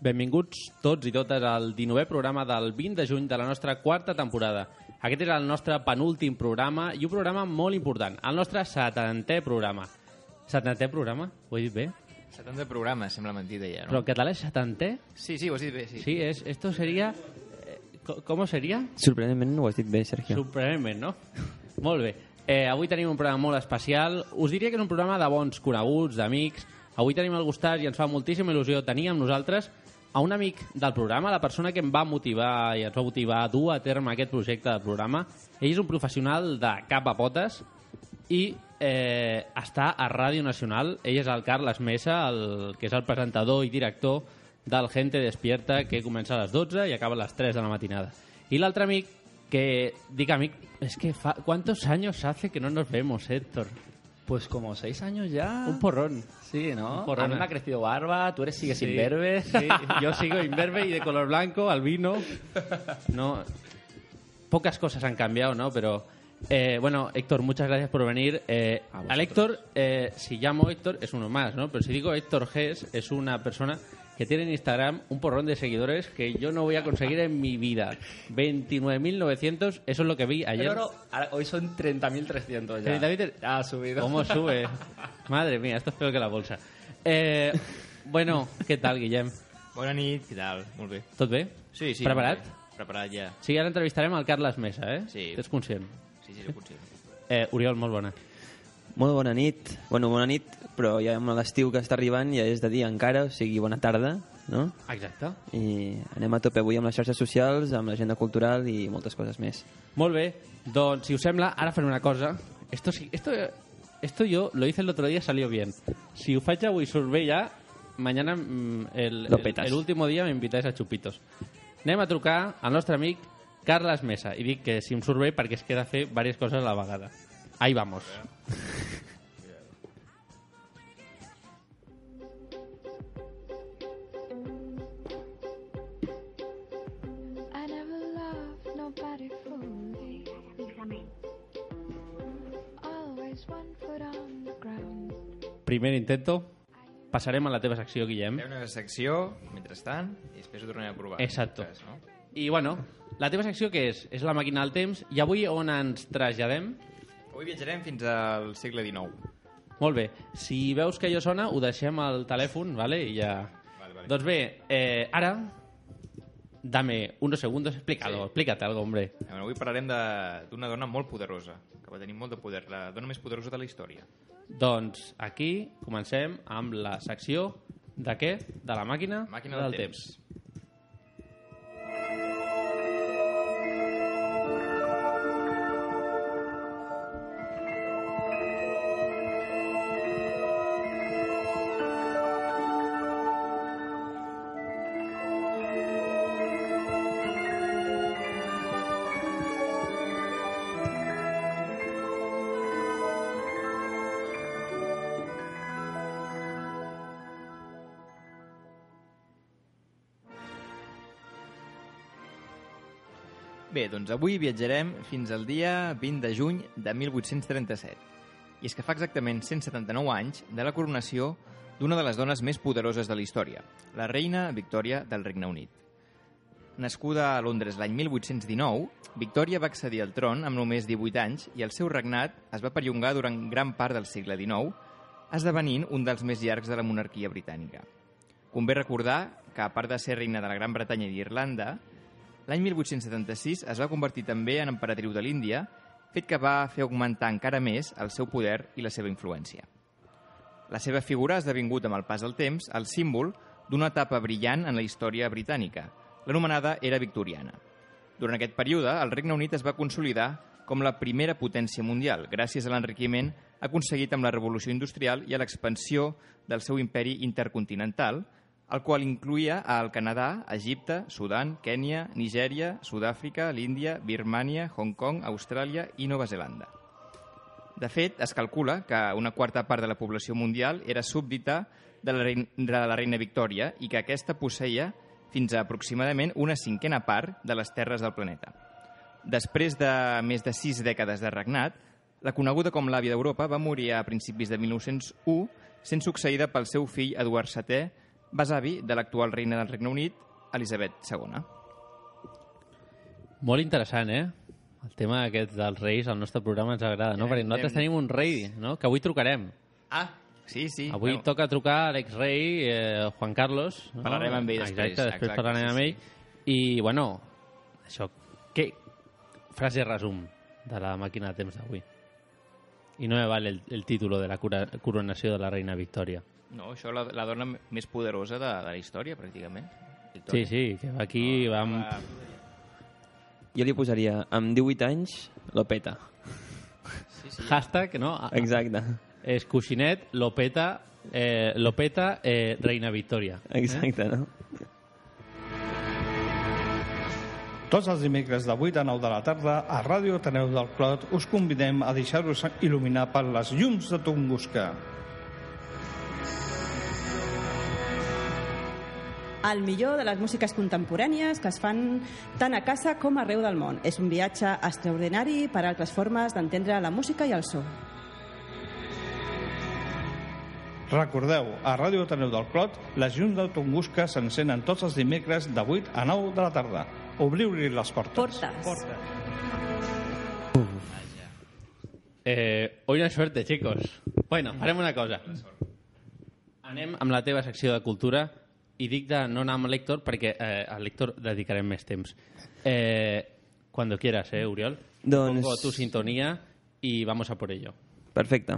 Benvinguts tots i totes al 19è programa del 20 de juny de la nostra quarta temporada. Aquest és el nostre penúltim programa i un programa molt important, el nostre 70è programa. 70è programa? Ho he dit bé? 70 programes, sembla mentida ja, no? Però en català és 70è? Sí, sí, ho has dit bé, sí. Sí, és, esto sería... Eh, co- ¿Cómo sería? Sorprenentment ho has dit bé, Sergio. Sorprenentment, no? Molt bé. Eh, avui tenim un programa molt especial. Us diria que és un programa de bons coneguts, d'amics. Avui tenim el gustat i ens fa moltíssima il·lusió tenir amb nosaltres a un amic del programa, la persona que em va motivar i ens va motivar a dur a terme aquest projecte de programa. Ell és un professional de cap a potes i eh, està a Ràdio Nacional. Ell és el Carles Mesa, el, que és el presentador i director del Gente Despierta, que comença a les 12 i acaba a les 3 de la matinada. I l'altre amic, que dic amic, és que fa, ¿cuántos años hace que no nos vemos, Héctor? Pues como seis años ya. Un porrón. Sí, ¿no? Un porrón. A mí me ha crecido barba, tú eres sigues Sí, imberbe. Sí, yo sigo imberbe y de color blanco, albino. No, pocas cosas han cambiado, ¿no? Pero, eh, bueno, Héctor, muchas gracias por venir. Eh, al Héctor, eh, si llamo Héctor, es uno más, ¿no? Pero si digo Héctor Gess, es una persona que tiene en Instagram un porrón de seguidores que yo no voy a conseguir en mi vida. 29.900, eso es lo que vi ayer. Pero no, hoy son 30.300 ya. 30.000. Ya ha subido. ¿Cómo sube? Madre mía, esto es peor que la bolsa. Eh, bueno, ¿qué tal, Guillem? Bona nit, què tal? Molt bé. Tot bé? Sí, sí. Preparat? bé. Preparat ja. Sí, ara entrevistarem el Carles Mesa, eh? Sí. T'ets conscient? Sí, sí, sí, potser. Eh, Oriol, molt bona. Molt bona nit. Bueno, bona nit, però ja amb l'estiu que està arribant ja és de dia encara, o sigui, bona tarda, no? Exacte. I anem a tope avui amb les xarxes socials, amb l'agenda cultural i moltes coses més. Molt bé, doncs, si us sembla, ara farem una cosa. Esto, esto, esto yo lo hice el otro día, salió bien. Si ho faig avui surt bé ja, mañana mm, el, el, el último día me invitáis a chupitos. Anem a trucar al nostre amic Carles Mesa i dic que si em surt bé perquè es queda fer diverses coses a la vegada. Ahí vamos. Primer intento. Passarem a la teva secció, Guillem. Fem una secció, mentrestant, i després ho tornem a provar. Exacto. Cas, no? I, bueno, la teva secció què és? És la màquina del temps. I avui on ens traslladem? Avui viatjarem fins al segle XIX. Molt bé. Si veus que allò sona, ho deixem al telèfon, ¿vale? I ja... Vale, vale. Doncs bé, eh, ara, dame unos segundos, explícalo, Sí. explícate algo, hombre. Bueno, avui parlarem d'una dona molt poderosa, que va tenir molt de poder, la dona més poderosa de la història. Doncs aquí comencem amb la secció de què? De la màquina, Màquina del temps. Bé, doncs avui viatjarem fins al dia 20 de juny de 1837. I és que fa exactament 179 anys de la coronació d'una de les dones més poderoses de la història, la reina Victòria del Regne Unit. Nascuda a Londres l'any 1819, Victòria va accedir al tron amb només 18 anys i el seu regnat es va perllongar durant gran part del segle XIX, esdevenint un dels més llargs de la monarquia britànica. Convé recordar que, a part de ser reina de la Gran Bretanya i d'Irlanda, l'any 1876 es va convertir també en emperatriu de l'Índia, fet que va fer augmentar encara més el seu poder i la seva influència. La seva figura ha esdevingut amb el pas del temps el símbol d'una etapa brillant en la història britànica, l'anomenada era victoriana. Durant aquest període, el Regne Unit es va consolidar com la primera potència mundial, gràcies a l'enriquiment aconseguit amb la revolució industrial i a l'expansió del seu imperi intercontinental, el qual incluïa el Canadà, Egipte, Sudan, Kènia, Nigèria, Sud-àfrica, l'Índia, Birmània, Hong Kong, Austràlia i Nova Zelanda. De fet, es calcula que una quarta part de la població mundial era súbdita de la, reina, de la reina Victòria i que aquesta posseïa fins a aproximadament una cinquena part de les terres del planeta. Després de més de sis dècades de regnat, la coneguda com l'àvia d'Europa va morir a principis de 1901, sent succeïda pel seu fill Eduard VII, besavi de l'actual reina del Regne Unit, Elisabet II. Molt interessant, eh? El tema aquest dels reis al nostre programa ens agrada, no? Ja Perquè nosaltres hem- tenim un rei, no? Que avui trucarem. Ah, sí, sí. Avui Bueno, toca trucar a l'exrei eh, Juan Carlos. No? Parlarem amb ell després, Exacte, després exacte, parlarem sí, amb sí. ell. I, bueno, això, què... Frase resum de la màquina de temps d'avui. I no me vale el, el títol de la cura, coronació de la reina Victòria. No, això la, la dona més poderosa de, de la història, pràcticament. Sí, Victòria. sí, que va aquí va amb... Va, Jo li posaria, amb 18 anys, lo peta. Hashtag, no? Exacte. És coixinet, Lopeta, eh, Lopeta, eh, reina Victòria. Exacte, no? Tots els dimecres de 8 a 9 de la tarda a Ràdio Ateneu del Clot us convidem a deixar-vos il·luminar per les llums de Tunguska. El millor de les músiques contemporànies que es fan tant a casa com arreu del món. És un viatge extraordinari per a altres formes d'entendre la música i el so. Recordeu, a Ràdio Ateneu del Clot, les llums de Tunguska s'encenen tots els dimecres de 8 a 9 de la tarda. Obriu-li les portes. Portes. Eh, hoy no hay suerte, chicos. Bueno, farem una cosa. Anem amb la teva secció de cultura i dic de no anar amb l'Héctor perquè eh, al Héctor dedicarem més temps. Eh, cuando quieras, eh, Uriol. Doncs- Pongo tu sintonía y vamos a por ello. Perfecte.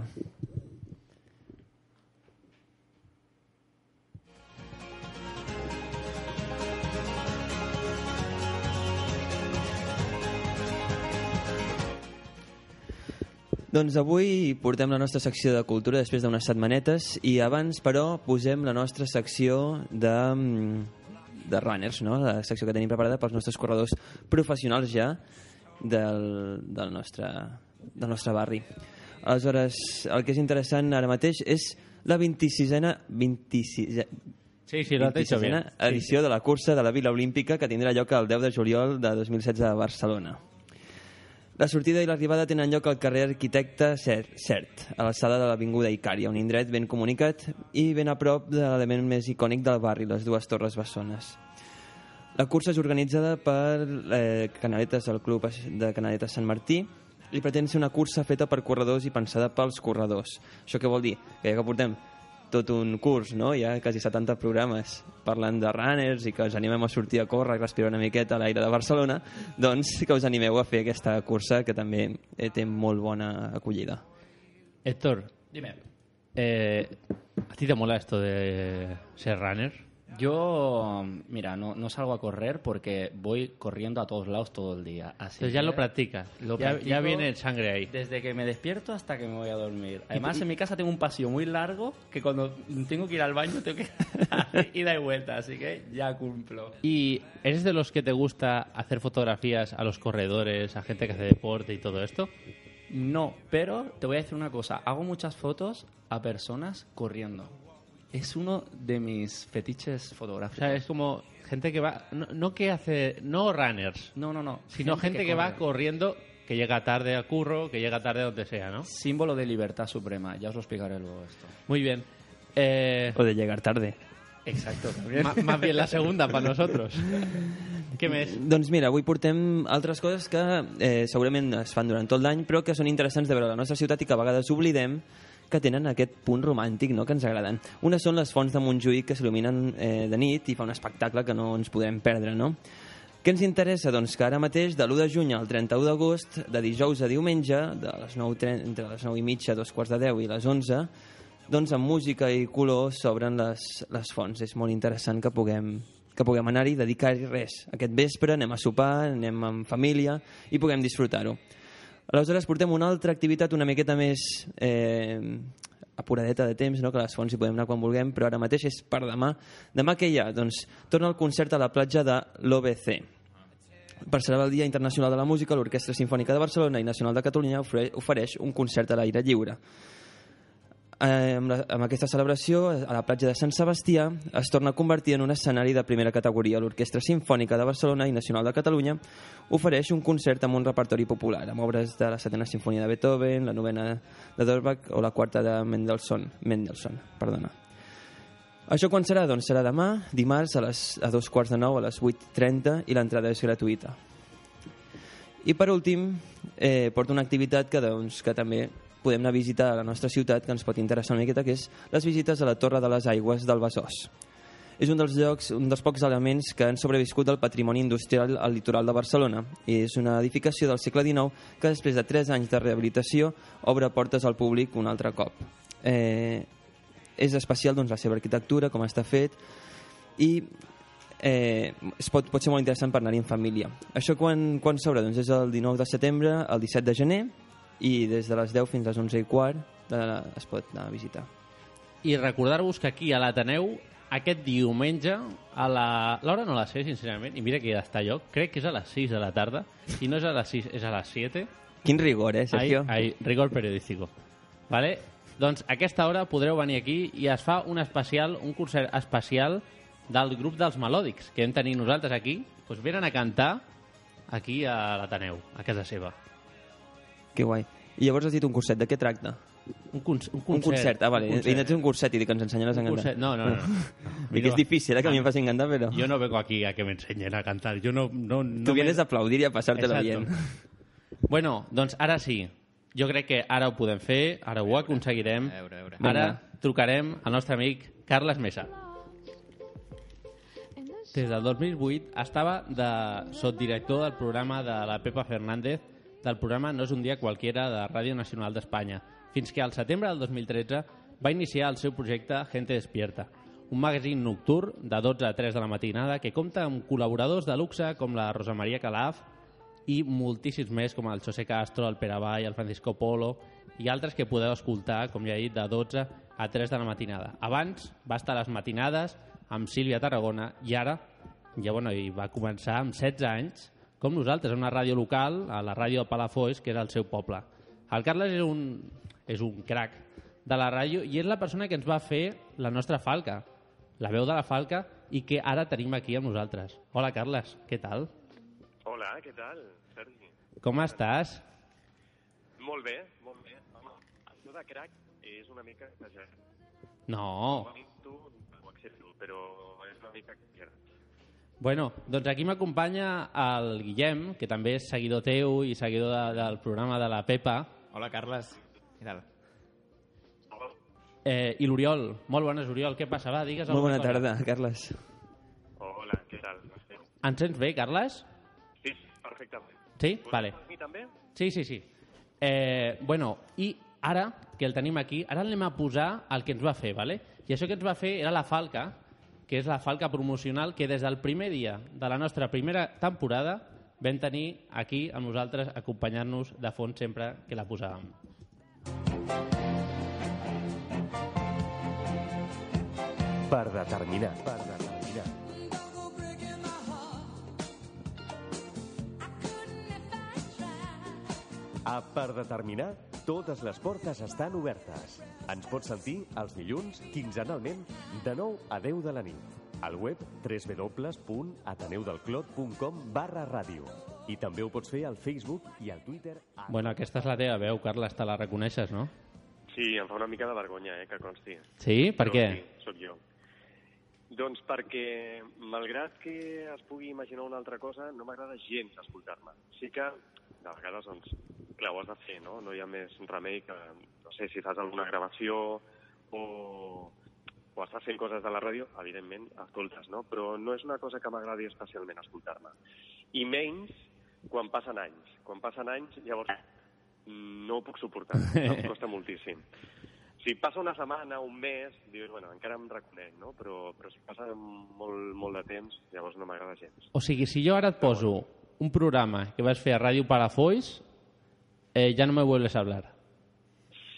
Doncs avui portem la nostra secció de cultura després d'unes setmanetes i abans, però, posem la nostra secció de, mm, de runners, no? la secció que tenim preparada pels nostres corredors professionals ja del, del, nostre, del nostre barri. Aleshores, el que és interessant ara mateix és la 26a, 26, Sí, sí, lo has dicho bien. 26a edició de la cursa de la Vila Olímpica que tindrà lloc el 10 de juliol de 2016 a Barcelona. La sortida i l'arribada tenen lloc al carrer Arquitecte Cert, Cert a l'alçada de l'Avinguda Icària, un indret ben comunicat i ben a prop de l'element més icònic del barri, les dues torres bessones. La cursa és organitzada per eh, Canaletes, el Club de Canaletes Sant Martí, i pretén ser una cursa feta per corredors i pensada pels corredors. Això què vol dir? Que ja que portem tot un curs, no? Hi ha quasi 70 programes parlant de runners i que us animem a sortir a córrer, a respirar una miqueta a l'aire de Barcelona, doncs que us animeu a fer aquesta cursa que també eh, té molt bona acollida. Héctor, Dime. eh, ¿a ti te mola esto de ser runner? Yo, mira, no, no salgo a correr porque voy corriendo a todos lados todo el día. Así Entonces ya lo practicas. lo ya, viene en sangre ahí. Desde que me despierto hasta que me voy a dormir. Además, en mi casa tengo un pasillo muy largo que cuando tengo que ir al baño tengo que ida y vuelta, así que ya cumplo. ¿Y eres de los que te gusta hacer fotografías a los corredores, a gente que hace deporte y todo esto? No, pero te voy a decir una cosa. Hago muchas fotos a personas corriendo. Es uno de mis fetiches O fotográficos. sea, es como gente que va, no, no que hace, no runners, No, no, no. sino gente, que, va corre. corriendo, que llega tarde al curro, que llega tarde a donde sea, ¿no? Símbolo de libertad suprema. Ya os lo explicaré luego esto. Muy bien. Eh, O de llegar tarde. Exacto, también. más bien la segunda para nosotros. ¿Qué més? Doncs mira, avui portem altres coses que eh, segurament es fan durant tot l'any, però que són interessants de veure a la nostra ciutat i que a vegades oblidem que tenen aquest punt romàntic no, que ens agraden. Una són les fonts de Montjuïc que s'il·luminen eh, de nit i fa un espectacle que no ens podem perdre, no? Què ens interessa? Doncs que ara mateix, de l'1 de juny al 31 d'agost, de dijous a diumenge, de les 9, entre les 9 i mitja, dos quarts de 10 i les 11, doncs amb música i color s'obren les, les fonts. És molt interessant que puguem, que puguem anar-hi dedicar-hi res. Aquest vespre anem a sopar, anem en família i puguem disfrutar-ho. Aleshores portem una altra activitat una miqueta més eh, apuradeta de temps, no? que les fonts hi podem anar quan vulguem, però ara mateix és per demà. Demà què hi ha? Doncs torna el concert a la platja de l'OBC. Per celebrar el Dia Internacional de la Música, l'Orquestra Sinfònica de Barcelona i Nacional de Catalunya ofereix un concert a l'aire lliure. Eh, amb, la, amb aquesta celebració, a la platja de Sant Sebastià es torna a convertir en un escenari de primera categoria. L'Orquestra Sinfònica de Barcelona i Nacional de Catalunya ofereix un concert amb un repertori popular, amb obres de la setena sinfonia de Beethoven, la novena de Dorbach o la quarta de Mendelssohn. Mendelssohn perdona. Això quan serà? Doncs serà demà, dimarts, a, les, a dos quarts de nou, a les 8.30 i l'entrada és gratuïta. I per últim, eh, porto una activitat que, doncs, que també podem anar a visitar a la nostra ciutat, que ens pot interessar una miqueta, que és les visites a la Torre de les Aigües del Besòs. És un dels llocs, un dels pocs elements que han sobreviscut del patrimoni industrial al litoral de Barcelona. I és una edificació del segle XIX que després de 3 anys de rehabilitació obre portes al públic un altre cop. Eh, és especial doncs, la seva arquitectura, com està fet, i eh, es pot, pot ser molt interessant per anar-hi en família. Això quan, quan s'obre? Doncs és el 19 de setembre, el 17 de gener, i des de les 10 fins a les 11 i quart de, es pot anar a visitar. I recordar-vos que aquí a l'Ateneu aquest diumenge a la... L'hora no la sé, sincerament, i mira que ha d'estar lloc. Crec que és a les 6 de la tarda. I no és a les 6, és a les 7. Quin rigor, eh, Sergio? Ai, ai, rigor periodístico. Vale? Doncs a aquesta hora podreu venir aquí i es fa un especial, un concert especial del grup dels Melòdics, que hem tenir nosaltres aquí. Doncs venen a cantar aquí a l'Ateneu, a casa seva. Que guai. I llavors has dit un curset, de què tracta? Un, un concert. Un concert, ah, vale. Un concert. I no un curset i dic que ens ensenyaràs a cantar. concert. No, no, no. Dic que és difícil, eh, que a mi em facin cantar, però... Yo no vengo aquí a que me enseñen a cantar. Yo no, no, no Tu me- vienes a aplaudir i a passar-te-la Exacto. bien. Bueno, doncs ara sí. Jo crec que ara ho podem fer, ara ho aconseguirem. A veure, a veure. Ara trucarem al nostre amic Carles Mesa. Des del 2008 estava de sotdirector del programa de la Pepa Fernández del programa No és un dia qualquiera de Ràdio Nacional d'Espanya, fins que al setembre del 2013 va iniciar el seu projecte Gente Despierta, un magazín nocturn de 12 a 3 de la matinada que compta amb col·laboradors de luxe com la Rosa Maria Calaf i moltíssims més com el José Castro, el Pere Vall, el Francisco Polo i altres que podeu escoltar, com ja he dit, de 12 a 3 de la matinada. Abans va estar a les matinades amb Sílvia Tarragona i ara ja, bueno, i va començar amb 16 anys com nosaltres, a una ràdio local, a la ràdio de Palafolls, que era el seu poble. El Carles és un, és un crac de la ràdio i és la persona que ens va fer la nostra falca, la veu de la falca, i que ara tenim aquí amb nosaltres. Hola, Carles, què tal? Hola, què tal, Sergi? Com estàs? Molt bé, molt bé. Home, això de crac és una mica exagerat. No. Tu ho accepto, però és una mica exagerat. Bueno, doncs aquí m'acompanya el Guillem, que també és seguidor teu i seguidor de, del programa de la Pepa. Hola, Carles. Què tal? Eh, I l'Oriol. Molt bones, Oriol. Què passa? Va, digues Molt bona cosa. tarda, Carles. Hola, què tal? Ens sents bé, Carles? Sí, perfectament. Sí? Vale. Mi també? Sí, sí, sí. Eh, bueno, i ara que el tenim aquí, ara anem a posar el que ens va fer, ¿vale? I això que ens va fer era la falca, que és la falca promocional que des del primer dia de la nostra primera temporada vam tenir aquí amb nosaltres acompanyar-nos de fons sempre que la posàvem. Per determinar. Per determinar. A Per determinar, totes les portes estan obertes. Ens pots sentir els dilluns, quinzenalment, de 9 a 10 de la nit. Al web www.ateneudelclot.com barra ràdio. I també ho pots fer al Facebook i al Twitter. A... Bueno, aquesta és la teva veu, Carles, te la reconeixes, no? Sí, em fa una mica de vergonya, eh, que consti. Sí? Per Però què? Sí, sóc jo. Doncs perquè, malgrat que es pugui imaginar una altra cosa, no m'agrada gens escoltar-me. Sí que, de vegades, doncs, clar, ho has de fer, no? No hi ha més remei que, no sé, si fas alguna gravació o, o estàs fent coses de la ràdio, evidentment, escoltes, no? Però no és una cosa que m'agradi especialment escoltar-me. I menys quan passen anys. Quan passen anys, llavors no ho puc suportar. Em costa moltíssim. si passa una setmana, un mes, dius, bueno, encara em reconec, no? Però, però si passa molt, molt de temps, llavors no m'agrada gens. O sigui, si jo ara et poso un programa que vas fer a Ràdio Palafolls, eh, ja no me vuelves a hablar.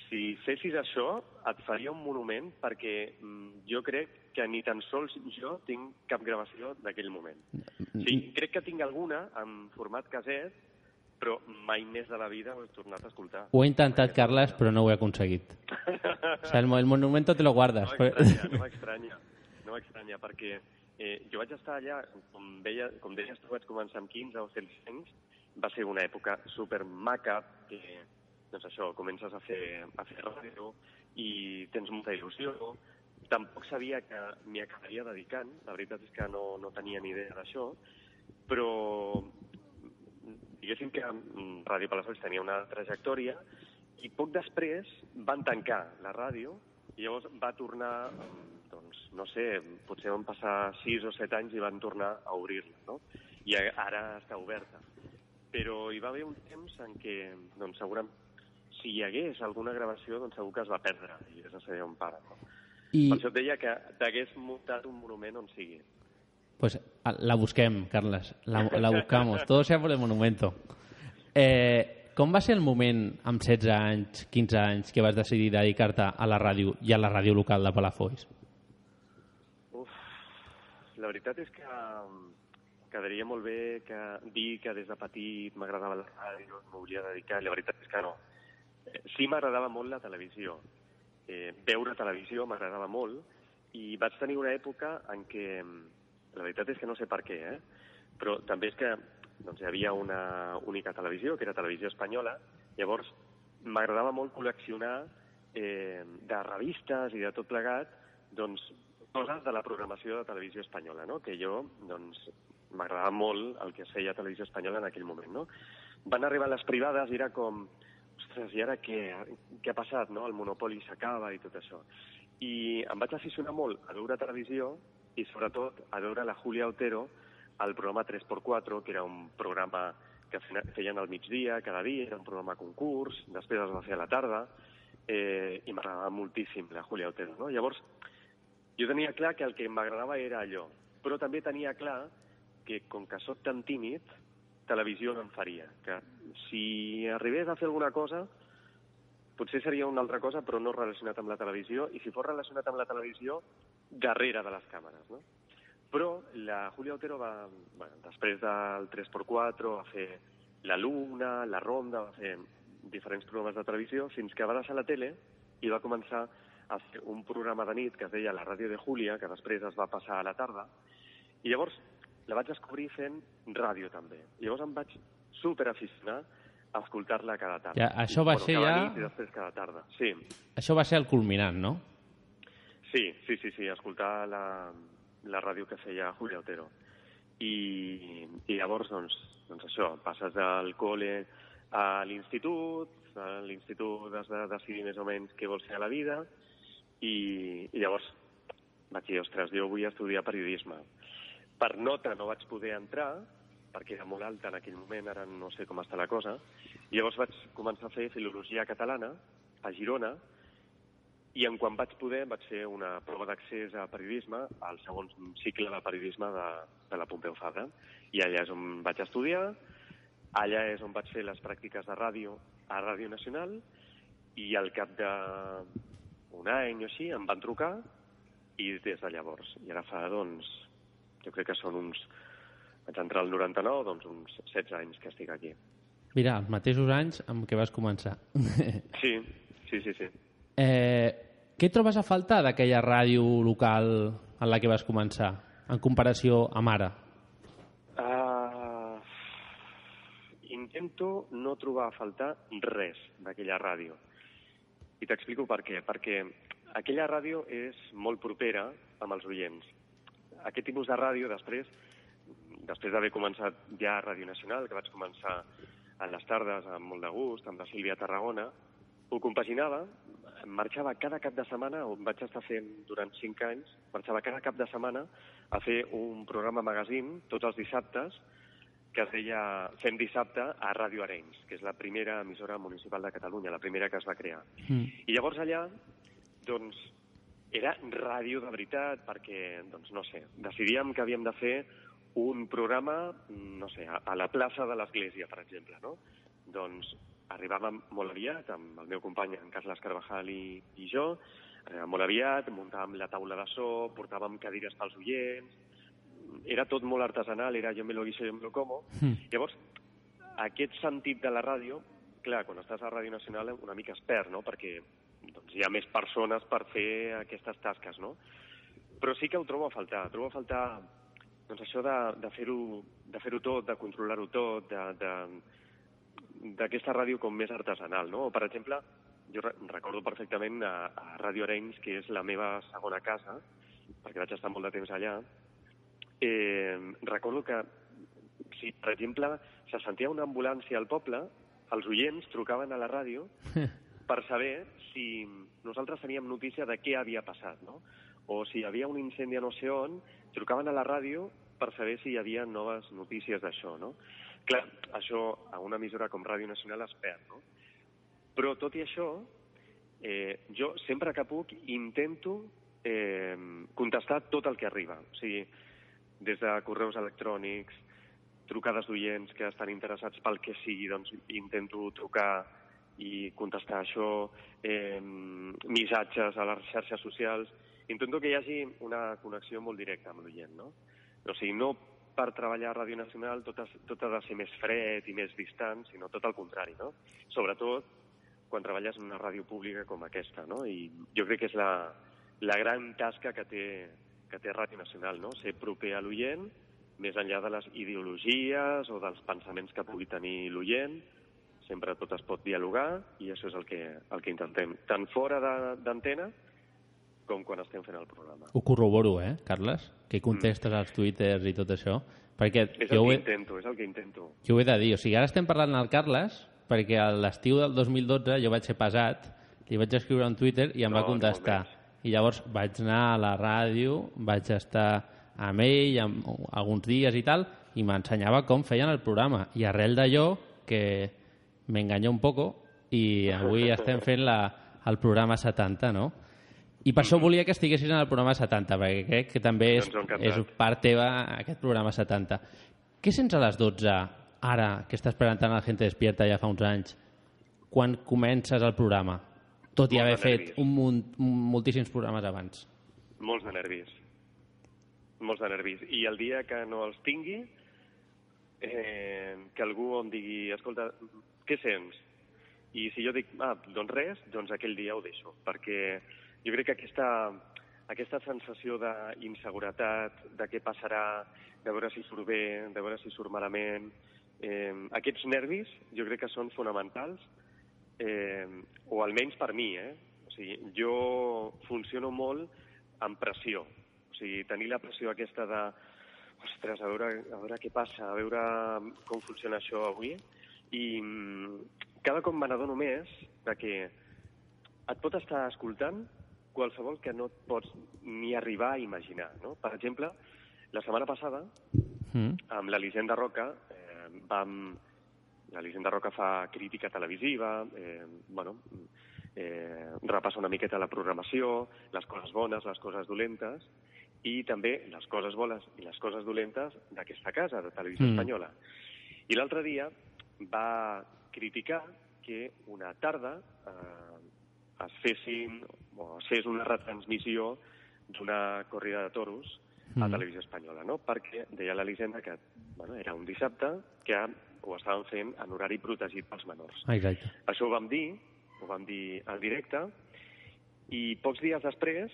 Si fessis això, et faria un monument perquè mm, jo crec que ni tan sols jo tinc cap gravació d'aquell moment. Sí, crec que tinc alguna en format caset, però mai més de la vida ho he tornat a escoltar. Ho he intentat, Carles, però no ho he aconseguit. O sea, el, el monumento te lo guardas. No m'estranya, no m'estranya, no m'estranya, perquè eh, jo vaig estar allà, com, veia, com deies tu, vaig començar amb 15 o 16 anys, va ser una època super maca, que, doncs això, comences a fer, a fer ràdio i tens molta il·lusió. Tampoc sabia que m'hi acabaria dedicant, la veritat és que no, no tenia ni idea d'això, però diguéssim que mm, Ràdio Palafolls tenia una trajectòria i poc després van tancar la ràdio i llavors va tornar, doncs, no sé, potser van passar 6 o 7 anys i van tornar a obrir-la, no? I ara està oberta. Però hi va haver un temps en què, doncs, segurament, si hi hagués alguna gravació, doncs segur que es va perdre i és a saber on para, no? I Per això et deia que t'hagués muntat un monument on sigui. pues, a- la busquem, Carles. La, la buscamos. Todo sea por el monumento. Eh, com va ser el moment, amb 16 anys, 15 anys, que vas decidir dedicar-te a la ràdio i a la ràdio local de Palafolls? Uf, la veritat és que quedaria molt bé que dir que des de petit m'agradava la ràdio, m'ho volia dedicar, la veritat és que no. Eh, Sí m'agradava molt la televisió. Eh, veure televisió m'agradava molt i vaig tenir una època en què, la veritat és que no sé per què, eh? però també és que doncs, hi havia una única televisió, que era Televisió Espanyola, llavors m'agradava molt col·leccionar eh, de revistes i de tot plegat doncs, coses de la programació de televisió espanyola, no? que jo doncs, m'agradava molt el que feia a televisió espanyola en aquell moment. No? Van arribar les privades i era com, ostres, i ara què? Què ha passat? No? El monopoli s'acaba i tot això. I em vaig aficionar molt a veure televisió i sobretot a veure la Julia Otero al programa 3x4, que era un programa que fe- feien al migdia, cada dia, era un programa concurs, després es va fer a la tarda, eh, i m'agradava moltíssim la Julia Otero. No? Llavors, jo tenia clar que el que m'agradava era allò, però també tenia clar que, com que sóc tan tímid, televisió no em faria. Que si arribés a fer alguna cosa, potser seria una altra cosa, però no relacionat amb la televisió, i si fos relacionat amb la televisió, darrere de les càmeres, no? Però la Julia Otero va, bueno, després del 3x4, va fer La Luna, La Ronda, va fer diferents programes de televisió, fins que va deixar la tele i va començar a fer un programa de nit que es deia La Ràdio de Júlia, que després es va passar a la tarda, i llavors la vaig descobrir fent ràdio també. I llavors em vaig superaficionar a escoltar-la cada tarda. Ja, això va bueno, ser cada ja- nit i després cada tarda, sí. Això va ser el culminant, no? Sí, sí, sí, sí, escoltar la, la ràdio que feia Julia Otero. I, i llavors, doncs, doncs això, passes del col·le a l'institut, a l'institut has de decidir més o menys què vols fer a la vida, i, i llavors vaig dir, ostres, jo vull estudiar periodisme. Per nota no vaig poder entrar, perquè era molt alta en aquell moment, ara no sé com està la cosa, i llavors vaig començar a fer filologia catalana a Girona, i en quan vaig poder vaig fer una prova d'accés a periodisme, al segon cicle de periodisme de, de la Pompeu Fabra. I allà és on vaig estudiar, allà és on vaig fer les pràctiques de ràdio a Ràdio Nacional, i al cap de un any o així em van trucar, i des de llavors. I ara fa, doncs, jo crec que són uns... Vaig entrar al 99, doncs uns 16 anys que estic aquí. Mira, els mateixos anys amb què vas començar. Sí, sí, sí, sí. eh, què trobes a faltar d'aquella ràdio local en la que vas començar, en comparació amb ara? Uh, intento no trobar a faltar res d'aquella ràdio. I t'explico per què. Perquè aquella ràdio és molt propera amb els oients. Aquest tipus de ràdio, després, després d'haver començat ja a Ràdio Nacional, que vaig començar a les tardes amb molt de gust, amb la Sílvia Tarragona, ho compaginava, marxava cada cap de setmana, ho vaig estar fent durant cinc anys, marxava cada cap de setmana a fer un programa magazín tots els dissabtes que es deia Fem dissabte a Ràdio Arenys, que és la primera emissora municipal de Catalunya, la primera que es va crear. Mm. I llavors allà doncs, era ràdio de veritat, perquè, doncs, no sé, decidíem que havíem de fer un programa, no sé, a, a la plaça de l'Església, per exemple, no? Doncs arribàvem molt aviat amb el meu company, en Carles Carvajal i, i jo, arribàvem molt aviat, muntàvem la taula de so, portàvem cadires pels oients, era tot molt artesanal, era jo me lo guiso, jo me lo como. Mm. Llavors, aquest sentit de la ràdio, clar, quan estàs a Ràdio Nacional una mica es perd, no?, perquè doncs, hi ha més persones per fer aquestes tasques, no? Però sí que ho trobo a faltar, trobo a faltar doncs això de, de fer-ho de fer tot, de controlar-ho tot, d'aquesta ràdio com més artesanal, no? O, per exemple, jo re recordo perfectament a, a Ràdio Arenys, que és la meva segona casa, perquè vaig estar molt de temps allà, eh, recordo que si, per exemple, se sentia una ambulància al poble, els oients trucaven a la ràdio per saber si nosaltres teníem notícia de què havia passat, no? O si hi havia un incendi a no sé on, trucaven a la ràdio per saber si hi havia noves notícies d'això, no? Clar, això a una emissora com Ràdio Nacional es perd, no? Però tot i això, eh, jo sempre que puc intento eh, contestar tot el que arriba. O sigui, des de correus electrònics, trucades d'oients que estan interessats pel que sigui, doncs intento trucar i contestar això, eh, missatges a les xarxes socials. Intento que hi hagi una connexió molt directa amb l'oient, no? O sigui, no per treballar a Ràdio Nacional tot, has, tot ha de ser més fred i més distant, sinó tot el contrari, no? Sobretot quan treballes en una ràdio pública com aquesta, no? I jo crec que és la, la gran tasca que té, que té Ràdio Nacional, no? Ser proper a l'oient, més enllà de les ideologies o dels pensaments que pugui tenir l'oient, sempre tot es pot dialogar i això és el que, el que intentem, tant fora de- d'antena com quan estem fent el programa. Ho corroboro, eh, Carles? Que contestes als twitters i tot això. Perquè És jo el ho, que he, intento, és el que intento. jo ho he de dir. O sigui, ara estem parlant al Carles perquè a l'estiu del 2012 jo vaig ser pesat, li vaig escriure un Twitter i em No, va contestar. I llavors vaig anar a la ràdio, vaig estar amb ell amb, alguns dies i tal, i m'ensenyava com feien el programa. I arrel d'allò, que m'enganya un poco, i avui estem fent la, el programa 70, no? I per això volia que estiguessis en el programa 70, perquè crec que també és, és part teva aquest programa 70. Què sents a les 12, ara, que estàs presentant a la Gente Despierta ja fa uns anys, quan comences el programa? Tot i haver fet nervis. un munt, moltíssims programes abans. Molts de nervis. Molts de nervis. I el dia que no els tingui, eh, que algú em digui, escolta, què sents? I si jo dic, ah, doncs res, doncs aquell dia ho deixo, perquè jo crec que aquesta, aquesta sensació d'inseguretat, de què passarà, de veure si surt bé, de veure si surt malament, eh, aquests nervis jo crec que són fonamentals, eh, o almenys per mi, eh? O sigui, jo funciono molt amb pressió. O sigui, tenir la pressió aquesta de ostres, a veure, a veure què passa, a veure com funciona això avui. I mm, cada cop me n'adono més de que et pot estar escoltant qualsevol que no et pots ni arribar a imaginar. No? Per exemple, la setmana passada, Mm. amb l'Elisenda Roca, eh, vam... L'Elisenda Roca fa crítica televisiva, eh, bueno, eh, repassa una miqueta la programació, les coses bones, les coses dolentes, i també les coses bones i les coses dolentes d'aquesta casa, de Televisió Mm. Espanyola. I l'altre dia va criticar que una tarda eh, es fessin o es fes una retransmissió d'una corrida de toros a Mm. Televisió Espanyola, no? perquè deia l'Elisenda que bueno, era un dissabte que ho estaven fent en horari protegit pels menors. Exacte. Això ho vam dir, ho vam dir en directe, i pocs dies després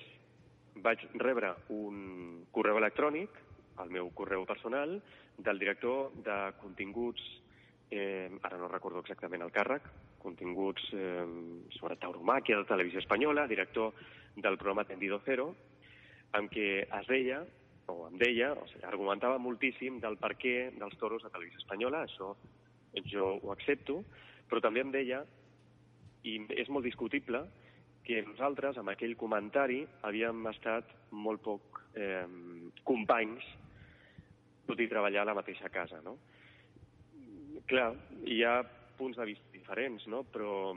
vaig rebre un correu electrònic, al meu correu personal, del director de continguts, eh, ara no recordo exactament el càrrec, continguts eh, sobre tauromàquia de Televisió Espanyola, director del programa Tendido Cero, amb què es deia, o em deia, o sigui, argumentava moltíssim del per què dels toros a Televisió Espanyola, això jo ho accepto, però també em deia, i és molt discutible, que nosaltres, amb aquell comentari, havíem estat molt poc eh, companys, tot i treballar a la mateixa casa, no? Clar, hi ha punts de vista diferents, no? Però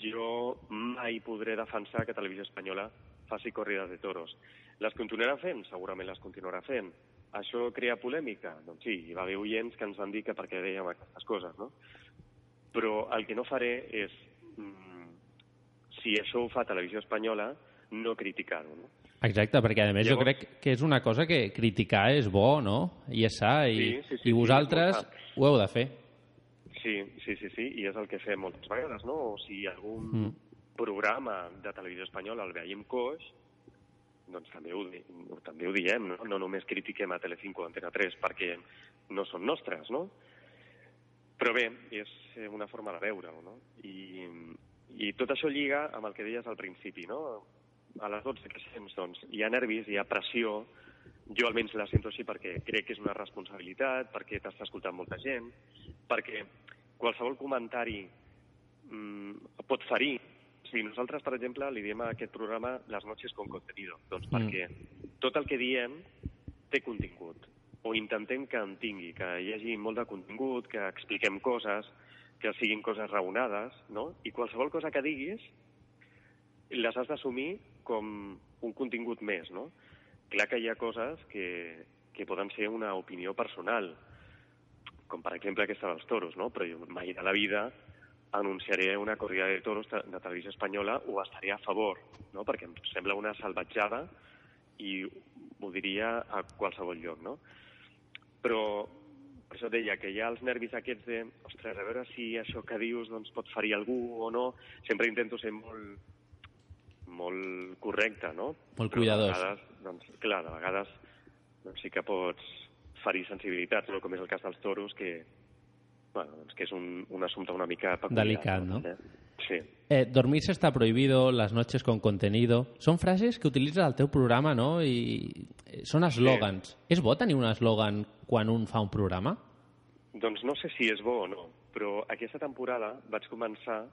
jo mai podré defensar que Televisió Espanyola faci corrides de toros. Les continuarà fent? Segurament les continuarà fent. Això crea polèmica? Doncs sí, hi va haver oients que ens van dir que per què dèiem aquestes coses, no? Però el que no faré és, mm, si això ho fa Televisió Espanyola, no criticar-ho, no? Exacte, perquè a més jo Llavors- crec que és una cosa que criticar és bo, no? I és sa, i, Sí, sí, sí, i sí, vosaltres molt ho heu de fer. Sí, sí, sí, sí, i és el que fem moltes vegades, no? O si algun Mm. programa de televisió espanyola el veiem coix, doncs també ho, també ho diem, no? No només critiquem a Telecinco o Antena 3 perquè no són nostres, no? Però bé, és eh, una forma de veure-ho, no? I, I tot això lliga amb el que deies al principi, no? A les 12 que sents, doncs, hi ha nervis, hi ha pressió, jo almenys la sento així perquè crec que és una responsabilitat, perquè t'està escoltant molta gent, perquè qualsevol comentari mm, pot ferir. Sigui, nosaltres, per exemple, li diem a aquest programa les noches con contenido. Doncs Mm. perquè tot el que diem té contingut, o intentem que en tingui, que hi hagi molt de contingut, que expliquem coses, que siguin coses raonades, no? I qualsevol cosa que diguis les has d'assumir com un contingut més, no? Clar que hi ha coses que, que poden ser una opinió personal, com per exemple aquesta dels toros, no? Però jo mai de la vida anunciaré una corrida de toros de, televisió espanyola o estaré a favor, no? Perquè em sembla una salvatjada i ho diria a qualsevol lloc, no? Però per això deia que hi ha els nervis aquests de, ostres, a veure si això que dius doncs, pot ferir algú o no. Sempre intento ser molt, molt correcte, no? Molt Però cuidadós. De vegades, doncs, clar, de vegades doncs, sí que pots ferir sensibilitats, no? com és el cas dels toros, que, bueno, doncs, que és un, un assumpte una mica peculiar. Delicat, no? Eh? Sí. Eh, dormirse está prohibido, las noches con contenido... Són frases que utilitzes al teu programa, no? I eh, són eslògans. És bo tenir un eslògan quan un fa un programa? Doncs no sé si és bo o no, però aquesta temporada vaig començar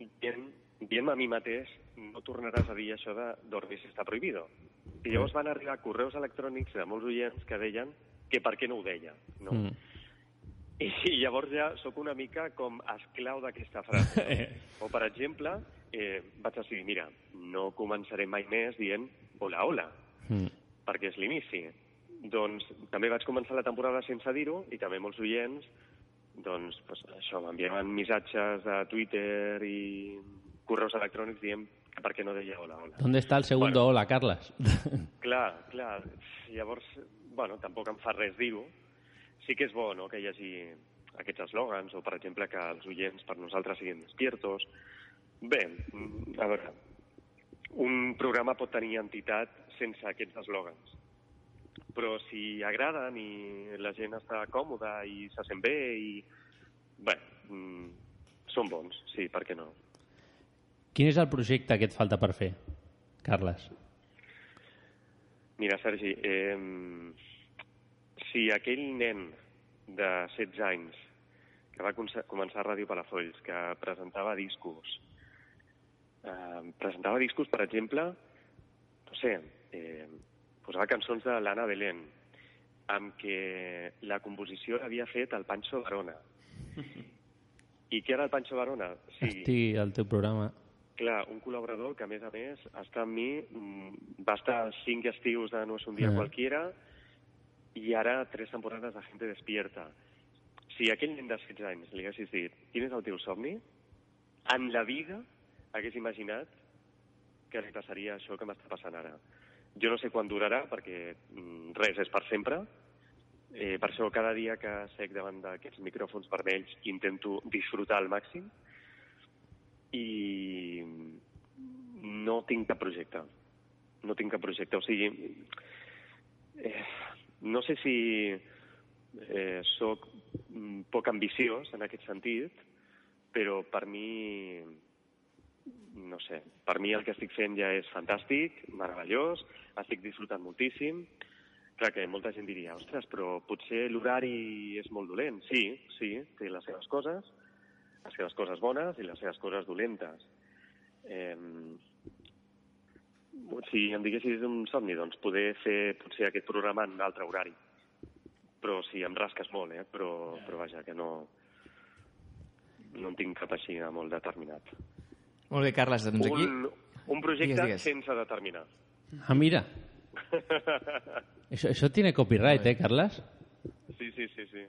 dient, dient a mi mateix no tornaràs a dir això de dormir si està prohibido. I llavors van arribar correus electrònics de molts oients que deien que per què no ho deia. No? Mm. I llavors ja sóc una mica com esclau d'aquesta frase. No? O, per exemple, eh, vaig decidir, mira, no començaré mai més dient hola, hola, Mm. perquè és l'inici. Doncs també vaig començar la temporada sense dir-ho i també molts oients doncs, pues, això, m'enviaven missatges a Twitter i correus electrònics dient que per què no deia hola, hola. ¿Dónde está el segundo hola, Carles? Clar, clar. Llavors, bueno, tampoc em fa res dir-ho. Sí que és bo no, que hi hagi aquests eslògans, o per exemple que els oients per nosaltres siguin despiertos. Bé, a veure, un programa pot tenir entitat sense aquests eslògans. Però si agraden i la gent està còmoda i se sent bé i... Bé, mm, són bons, sí, per què no? Quin és el projecte que et falta per fer, Carles? Mira, Sergi, eh, si aquell nen de 16 anys que va començar a Ràdio Palafolls, que presentava discos, eh, presentava discos, per exemple, no sé, eh, posava cançons de l'Anna Belén, amb què la composició l'havia fet el Pancho Barona. I què era el Pancho Barona? Sí, Estic al teu programa. Clar, un col·laborador que, a més a més, està amb mi, mm, va estar cinc estius de No és un dia Ah. qualquiera i ara tres temporades de Gente Despierta. Si a aquell nen de 16 anys li haguessis dit quin és el teu somni, en la vida hagués imaginat que li passaria això que m'està passant ara. Jo no sé quan durarà, perquè mm, res és per sempre. Eh, per això cada dia que sec davant d'aquests micròfons vermells intento disfrutar al màxim i no tinc cap projecte. No tinc cap projecte. O sigui, eh, no sé si eh, sóc mm, poc ambiciós en aquest sentit, però per mi, no sé, per mi el que estic fent ja és fantàstic, meravellós, estic disfrutant moltíssim. Clar que molta gent diria, ostres, però potser l'horari és molt dolent. Sí, sí, té les seves coses, les seves coses bones i les seves coses dolentes. Eh, si em diguessis un somni, doncs poder fer potser aquest programa en un altre horari. Però sí, em rasques molt, eh? Però, però vaja, que no... no en tinc cap així molt determinat. Molt bé, Carles, doncs aquí... Un, un projecte Digues, digues. sense determinar. Ah, mira. Eso, eso tiene copyright, eh, Carles? Sí, sí, sí, sí.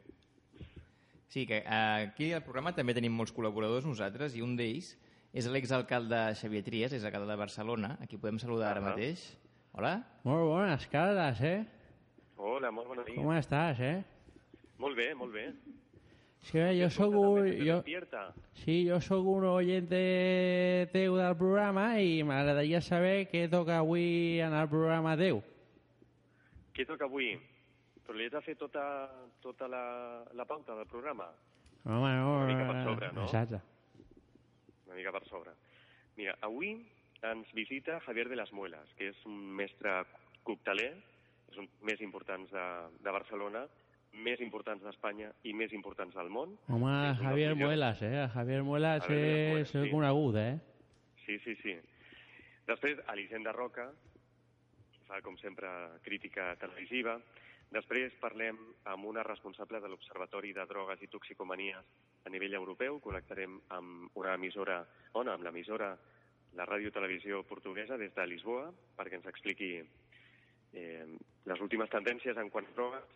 Sí, que eh, aquí al programa també tenim molts col·laboradors nosaltres i un d'ells és l'exalcalde Xavier Trias, és alcalde de Barcelona, a qui podem saludar ara mateix. Hola. Muy buenas, Carles, eh? Hola, molt bona nit. ¿Cómo estás, eh? Molt bé, molt bé. Sí, jo sóc un... Jo, sí, jo sóc un oyente teu del programa i m'agradaria saber què toca avui en el programa teu. Què toca avui? Però li he de fer tota, tota la, la pauta del programa? Home, no, Una mica per sobre, no? Exacte. Una mica per sobre. Mira, avui ens visita Javier de las Muelas, que és un mestre cocteler, és un més importants de, de Barcelona, més importants d'Espanya i més importants del món. Home, És Javier. Muelas, eh? Javier Muelas Javier Muelas, és sí. conegut, eh? Sí, sí, sí. Després, Elisenda Roca, fa, com sempre, crítica televisiva. Després parlem amb una responsable de l'Observatori de Drogues i Toxicomanies a nivell europeu. Connectarem amb una emissora, on, amb l'emissora, la ràdio televisió portuguesa des de Lisboa, perquè ens expliqui eh, les últimes tendències en quant a drogues,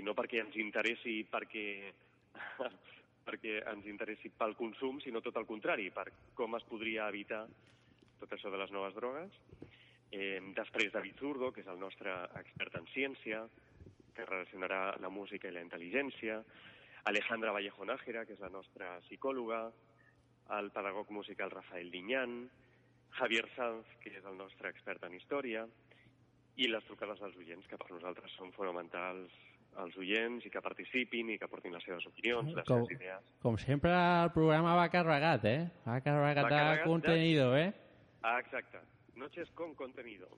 i no perquè ens interessi perquè perquè ens interessi pel consum, sinó tot el contrari, per com es podria evitar tot això de les noves drogues. Eh, després David Zurdo, que és el nostre expert en ciència, que relacionarà la música i la intel·ligència. Alejandra Vallejo Nájera, que és la nostra psicòloga. El pedagog musical Rafael Diñán. Javier Sanz, que és el nostre expert en història. I les trucades dels oients, que per nosaltres són fonamentals els oients i que participin i que portin les seves opinions, les Com, seves idees. com sempre, el programa va carregat, eh? Va carregat Va de carregat de- contenido, eh? Ah, exacte. Noches con contenido.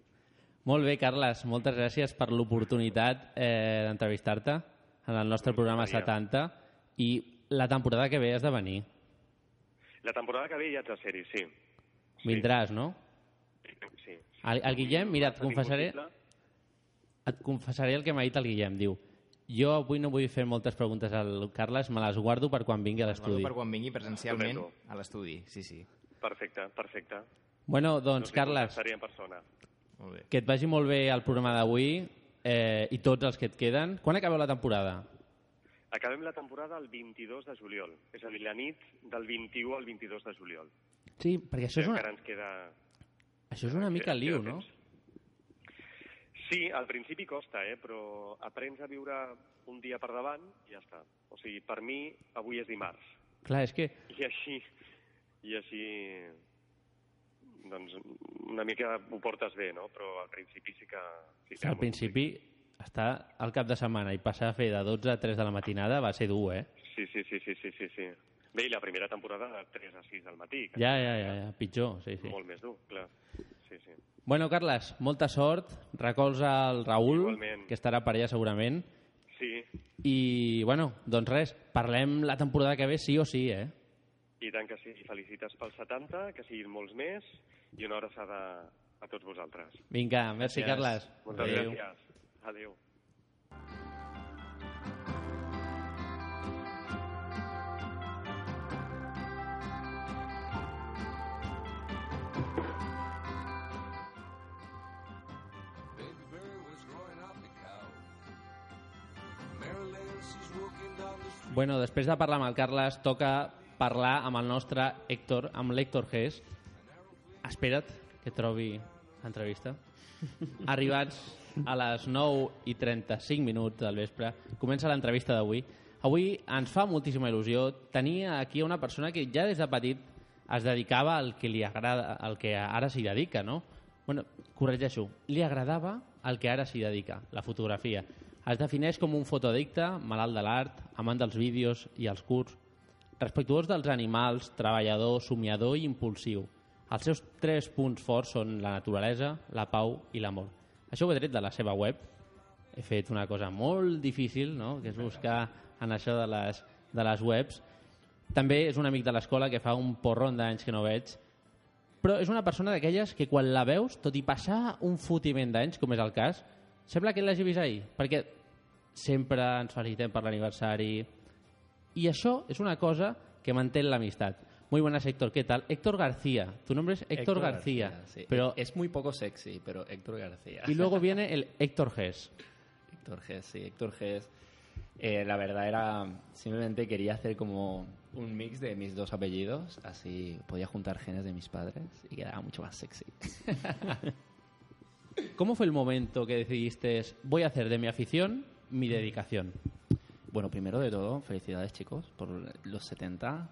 Molt bé, Carles. Moltes gràcies per l'oportunitat eh, d'entrevistar-te en el nostre programa Maria. 70 i la temporada que ve has de venir. La temporada que ve ja haig de ser-hi, sí. Vindràs, no? Sí. El, el Guillem, mira, et confessaré, et confessaré el que m'ha dit el Guillem. Diu, jo avui no vull fer moltes preguntes al Carles, me les guardo per quan vingui a l'estudi. per quan vingui presencialment a l'estudi. Sí, sí. Perfecte, perfecte. Bueno, doncs, li Carles, contestaré en persona. Molt bé. que et vagi molt bé el programa d'avui eh, i tots els que et queden. Quan acabeu la temporada? Acabem la temporada el 22 de juliol, és a dir, la nit del 21 al 22 de juliol. Sí, perquè això és una, Encara ens queda... això és una mica queda liu, no? Sí, al principi costa, eh? però aprens a viure un dia per davant i ja està. O sigui, per mi, avui és dimarts. Clar, és que I així, i així doncs una mica ho portes bé, no? Però al principi sí que... Sí que al principi estar al cap de setmana i passar a fer de 12 a 3 de la matinada va ser dur, eh? Sí, sí, sí, sí, sí, sí, sí. Bé, i la primera temporada de 3 a 6 del matí. que Ja, ja, ja, ja pitjor, sí, sí. Molt més dur, clar. Sí, sí. Bueno, Carles, molta sort. Recolza el Raül, Igualment. que estarà per allà segurament. Sí, I, bueno, doncs res, parlem la temporada que ve sí o sí, eh? I tant que sí. Felicites pel 70, que siguin molts més, i una abraçada a tots vosaltres. Vinga, merci, Gràcies. Carles. Moltes Adéu. gràcies. Adéu. Bueno, després de parlar amb el Carles, toca parlar amb el nostre Héctor, amb l'Héctor Gés. Espera't que trobi l'entrevista. Arribats a les 9 i 35 minuts del vespre, comença l'entrevista d'avui. Avui ens fa moltíssima il·lusió tenir aquí una persona que ja des de petit es dedicava al que li agrada, al que ara s'hi dedica, no? Bueno, corregeixo, li agradava el que ara s'hi dedica, la fotografia. Es defineix com un fotodicte, malalt de l'art, amant dels vídeos i els curts, respectuós dels animals, treballador, somiador i impulsiu. Els seus tres punts forts són la naturalesa, la pau i l'amor. Això ho he tret de la seva web. He fet una cosa molt difícil, no? que és buscar en això de les, de les webs. També és un amic de l'escola que fa un porron d'anys que no veig, però és una persona d'aquelles que quan la veus, tot i passar un fotiment d'anys, com és el cas, sembla que l'hagi vist ahir, perquè sempre ens felicitem per l'aniversari. I això és una cosa que mantén la amistad. Muy buenas, Héctor. ¿Qué tal? Héctor García. Tu nombre es Héctor, García. sí. Pero, Es muy poco sexy, pero Héctor García. y luego viene el Héctor Gess. Héctor Gess, sí, Héctor Gess. Eh, la verdad era, simplemente quería hacer como un mix de mis dos apellidos, así podía juntar genes de mis padres y quedaba mucho más sexy. ¿Cómo fue el momento que decidiste voy a hacer de mi afición mi dedicación? Bueno, primero de todo, felicidades chicos por los 70.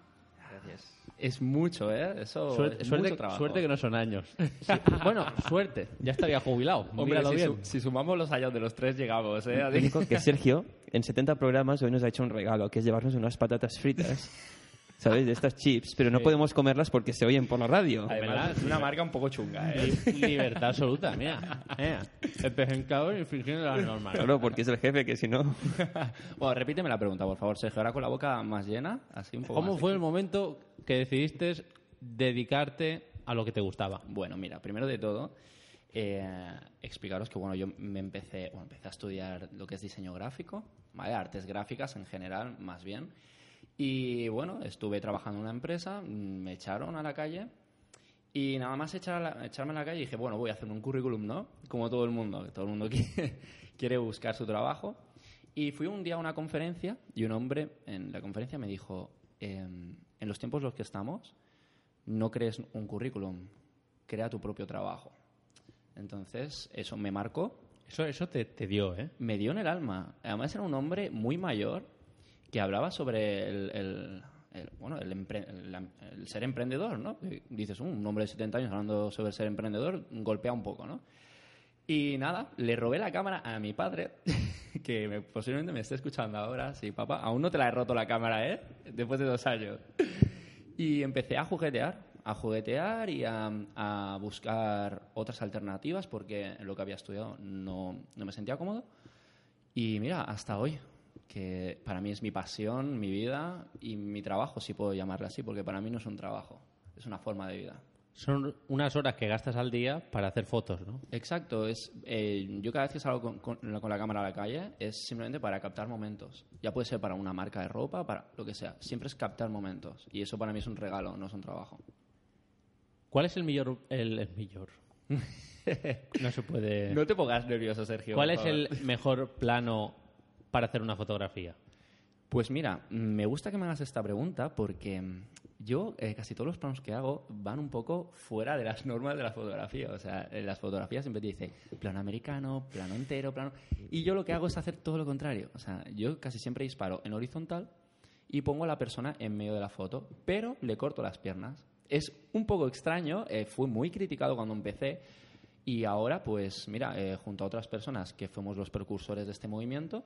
Gracias. Es mucho, ¿eh? Eso Suerte, es suerte- mucho trabajo. suerte que no son años. Sí, bueno, suerte. Ya estaría jubilado. Hombre, Míralo si, bien. su- si sumamos los años de los tres llegamos, ¿eh? Lo único que Sergio, en 70 programas, hoy nos ha hecho un regalo, que es llevarnos unas patatas fritas, ¿sabes? De estas chips, pero no Sí. podemos comerlas porque se oyen por la radio. Además, es una marca un poco chunga, ¿eh? Li- Libertad absoluta, mira. mira. El pescado infringiendo las normas. Claro, porque es el jefe, que si no... Bueno, repíteme la pregunta, por favor, Sergio. Ahora con la boca más llena, así un poco ¿Cómo más fue el momento que decidiste dedicarte a lo que te gustaba? Bueno, mira, primero de todo, eh, explicaros que bueno, yo me empecé, bueno, empecé a estudiar lo que es diseño gráfico, ¿vale? artes gráficas en general, más bien. Y bueno, estuve trabajando en una empresa, mm, me echaron a la calle y nada más echar a la- echarme a la calle dije, bueno, voy a hacer un currículum, ¿no? Como todo el mundo, que todo el mundo quiere, quiere buscar su trabajo. Y fui un día a una conferencia y un hombre en la conferencia me dijo, em, en los tiempos en los que estamos, no crees un currículum, crea tu propio trabajo. Entonces, eso me marcó. Eso, eso te, te dio, ¿eh? Me dio en el alma. Además, era un hombre muy mayor que hablaba sobre el, el- el- bueno, el, empre- el- ser emprendedor, ¿no? Dices, "Uh, un hombre de 70 años hablando sobre ser emprendedor, golpea un poco, ¿no? Y nada, le robé la cámara a mi padre, que me- posiblemente me esté escuchando ahora. Sí, papá, aún no te la he roto la cámara, ¿eh? Después de dos años. Y empecé a juguetear, a juguetear y a, a buscar otras alternativas porque lo que había estudiado no, no me sentía cómodo. Y mira, hasta hoy, que para mí es mi pasión, mi vida y mi trabajo, si puedo llamarle así, porque para mí no es un trabajo, es una forma de vida. Son unas horas que gastas al día para hacer fotos, ¿no? Exacto, es eh, yo cada vez que salgo con, con la- con la cámara a la calle es simplemente para captar momentos. Ya puede ser para una marca de ropa, para lo que sea. Siempre es captar momentos y eso para mí es un regalo, no es un trabajo. ¿Cuál es el mejor... El, el mejor? no se puede... No te pongas nervioso, Sergio. ¿Cuál es el mejor plano para hacer una fotografía? Pues mira, me gusta que me hagas esta pregunta porque yo eh, casi todos los planos que hago van un poco fuera de las normas de la fotografía. O sea, en las fotografías siempre te dice plano americano, plano entero, plano... Y yo lo que hago es hacer todo lo contrario. O sea, yo casi siempre disparo en horizontal y pongo a la persona en medio de la foto, pero le corto las piernas. Es un poco extraño, eh, fue muy criticado cuando empecé y ahora, pues mira, eh, junto a otras personas que fuimos los precursores de este movimiento,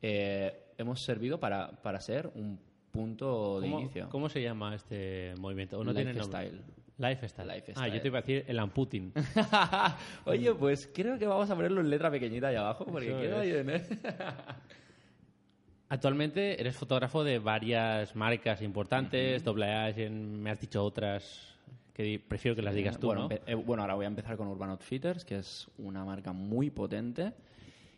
eh, hemos servido para, para ser un punto de ¿Cómo, inicio. cómo se llama este movimiento? ¿O no tiene? Lifestyle. Lifestyle. Lifestyle. Ah, yo te iba a decir el amputing. Oye, pues creo que vamos a ponerlo en letra pequeñita ahí abajo, porque queda bien, ¿eh? Actualmente eres fotógrafo de varias marcas importantes, doble A, me has dicho otras que prefiero que las digas tú, bueno, ¿no? eh, bueno, ahora voy a empezar con Urban Outfitters, que es una marca muy potente.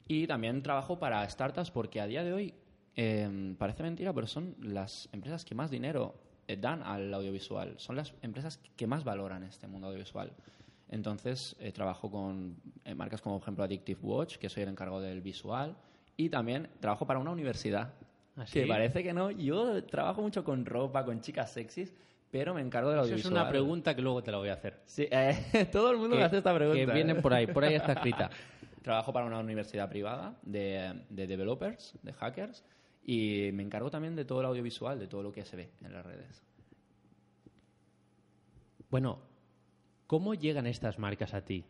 Y también trabajo para startups porque a día de hoy, eh, parece mentira, pero son las empresas que más dinero eh, dan al audiovisual. Son las empresas que más valoran este mundo audiovisual. Entonces, eh, trabajo con eh, marcas como, por ejemplo, Addictive Watch, que soy el encargado del visual. Y también trabajo para una universidad. ¿Ah, sí? Que parece que no. Yo trabajo mucho con ropa, con chicas sexys, pero me encargo del Eso es audiovisual. una pregunta que luego te la voy a hacer. Sí, eh, todo el mundo me hace esta pregunta. Que viene ¿eh? por ahí, por ahí está escrita. Trabajo para una universidad privada de, de developers, de hackers, y me encargo también de todo el audiovisual, de todo lo que se ve en las redes. Bueno, ¿cómo llegan estas marcas a ti?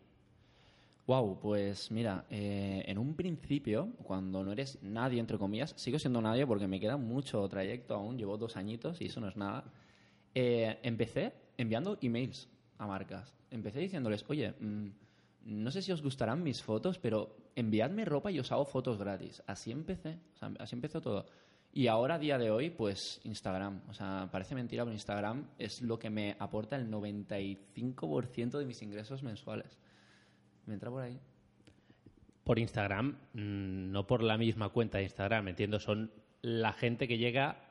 Wow, pues mira, eh, en un principio, cuando no eres nadie, entre comillas, sigo siendo nadie porque me queda mucho trayecto aún, llevo dos añitos y eso no es nada. Eh, empecé enviando emails a marcas. Empecé diciéndoles, oye, mm, no sé si os gustarán mis fotos, pero enviadme ropa y os hago fotos gratis. Así empecé, así empezó todo. Y ahora, a día de hoy, pues Instagram. O sea, parece mentira, pero Instagram es lo que me aporta el 95% de mis ingresos mensuales. Me entra por ahí. Por Instagram, mm, no por la misma cuenta de Instagram, entiendo, son la gente que llega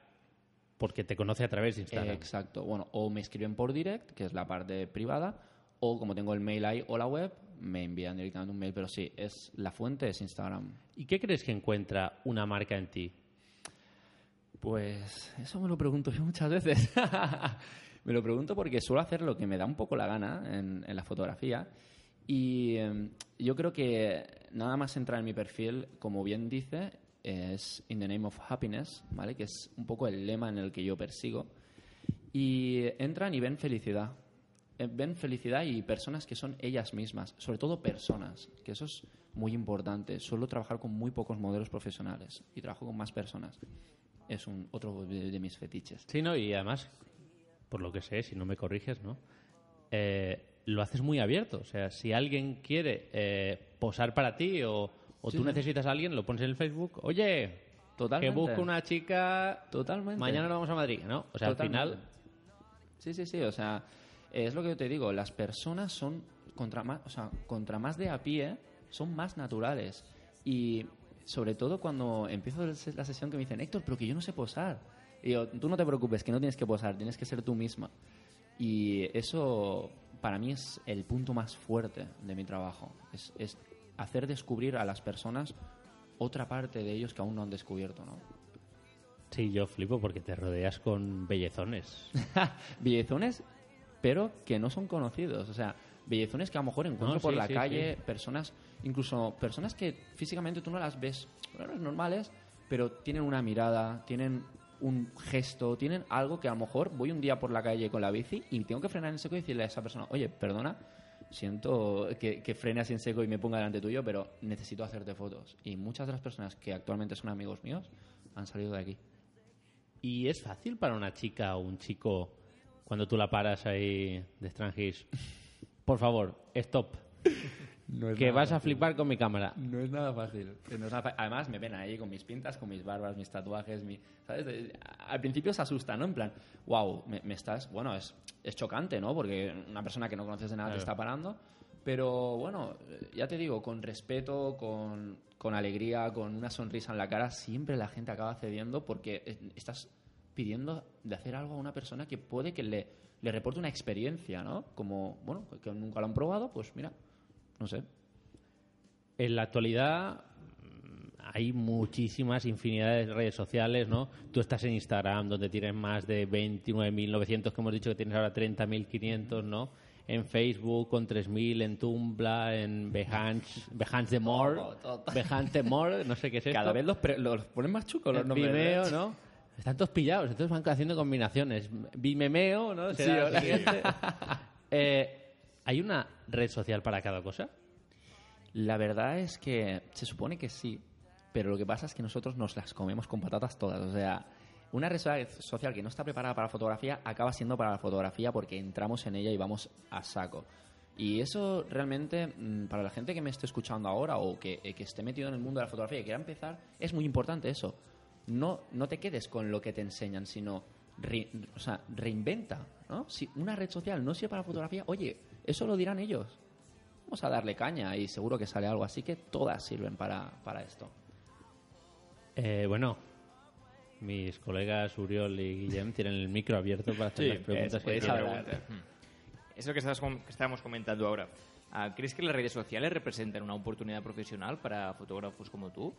porque te conoce a través de Eh, Instagram. exacto. Bueno, o me escriben por direct, que es la parte privada, o como tengo el mail ahí o la web, me envían directamente un mail. Pero sí, es la fuente es Instagram. ¿Y qué crees que encuentra una marca en ti? Pues eso me lo pregunto yo muchas veces. me lo pregunto porque suelo hacer lo que me da un poco la gana en, en la fotografía. Y eh, yo creo que nada más entrar en mi perfil, como bien dice, es In the Name of Happiness, ¿vale? Que es un poco el lema en el que yo persigo. Y entran y ven felicidad. Eh, Ven felicidad y personas que son ellas mismas, sobre todo personas, que eso es muy importante. Suelo trabajar con muy pocos modelos profesionales y trabajo con más personas. Es un, otro de, mis fetiches. Sí, ¿no? Y además, por lo que sé, si no me corriges, ¿no? Eh, lo haces muy abierto. O sea, si alguien quiere eh, posar para ti o, o Sí, tú sí. necesitas a alguien, lo pones en el Facebook. Oye, Totalmente. que busco una chica. Totalmente. Mañana nos vamos a Madrid, ¿no? O sea, Totalmente. al final. Sí, sí, sí. O sea, es lo que yo te digo. Las personas son contra más, o sea, contra más de a pie, son más naturales. Y sobre todo cuando empiezo la sesión que me dicen, Héctor, pero que yo no sé posar. Y yo, tú no te preocupes, que no tienes que posar, tienes que ser tú misma. Y eso para mí es el punto más fuerte de mi trabajo. Es, es hacer descubrir a las personas otra parte de ellos que aún no han descubierto, ¿no? Sí, yo flipo porque te rodeas con bellezones. bellezones, pero que no son conocidos. O sea, bellezones que a lo mejor encuentro No, por sí, la sí, calle, sí. personas, incluso personas que físicamente tú no las ves bueno, normales, pero tienen una mirada, tienen un gesto, tienen algo que a lo mejor voy un día por la calle con la bici y tengo que frenar en seco y decirle a esa persona, oye, perdona, siento que, que frene así en seco y me ponga delante tuyo, pero necesito hacerte fotos. Y muchas de las personas que actualmente son amigos míos han salido de aquí. ¿Y es fácil para una chica o un chico cuando tú la paras ahí de Strangis? Por favor, stop. Que vas a flipar con mi cámara. No es nada fácil. No es nada fa- Además, me ven ahí con mis pintas, con mis barbas, mis tatuajes, mi, ¿sabes? Al principio se asusta, ¿no? En plan, wow, me, me estás... Bueno, es, es chocante, ¿no? Porque una persona que no conoces de nada te Claro. está parando. Pero bueno, ya te digo, con respeto, con, con alegría, con una sonrisa en la cara, siempre la gente acaba cediendo porque estás pidiendo de hacer algo a una persona que puede que le, le reporte una experiencia, ¿no? Como, bueno, que nunca lo han probado, pues mira, no sé. En la actualidad mm, hay muchísimas infinidades de redes sociales, ¿no? Tú estás en Instagram, donde tienes más de 29.900, que hemos dicho que tienes ahora 30.500, ¿no? En Facebook con 3.000, en Tumblr, en Behance, Behance de More. Behance de More, no sé qué es esto. Cada vez los, pre- los ponen más chucos los nombres. Vimeo, ¿eh? ¿no? Están todos pillados, entonces van haciendo combinaciones. Vimemeo, ¿no? Sí, Será. Eh, ¿Hay una red social para cada cosa? La verdad es que se supone que sí, pero lo que pasa es que nosotros nos las comemos con patatas todas. O sea, una red so- social que no está preparada para la fotografía acaba siendo para la fotografía porque entramos en ella y vamos a saco. Y eso realmente, mm, para la gente que me esté escuchando ahora o que, eh, que esté metido en el mundo de la fotografía y quiera empezar, es muy importante eso. No, no te quedes con lo que te enseñan, sino re- o sea, reinventa. ¿no? Si una red social no sirve para la fotografía, oye, eso lo dirán ellos vamos a darle caña y seguro que sale algo. Así que todas sirven para, para esto. Eh, bueno, mis colegas Uriol y Guillem tienen el micro abierto para hacer Sí, las preguntas. es- que quieran. hablar. Es lo que, estás que estábamos comentando ahora. Ah, ¿Crees que las redes sociales representan una oportunidad profesional para fotógrafos como tú?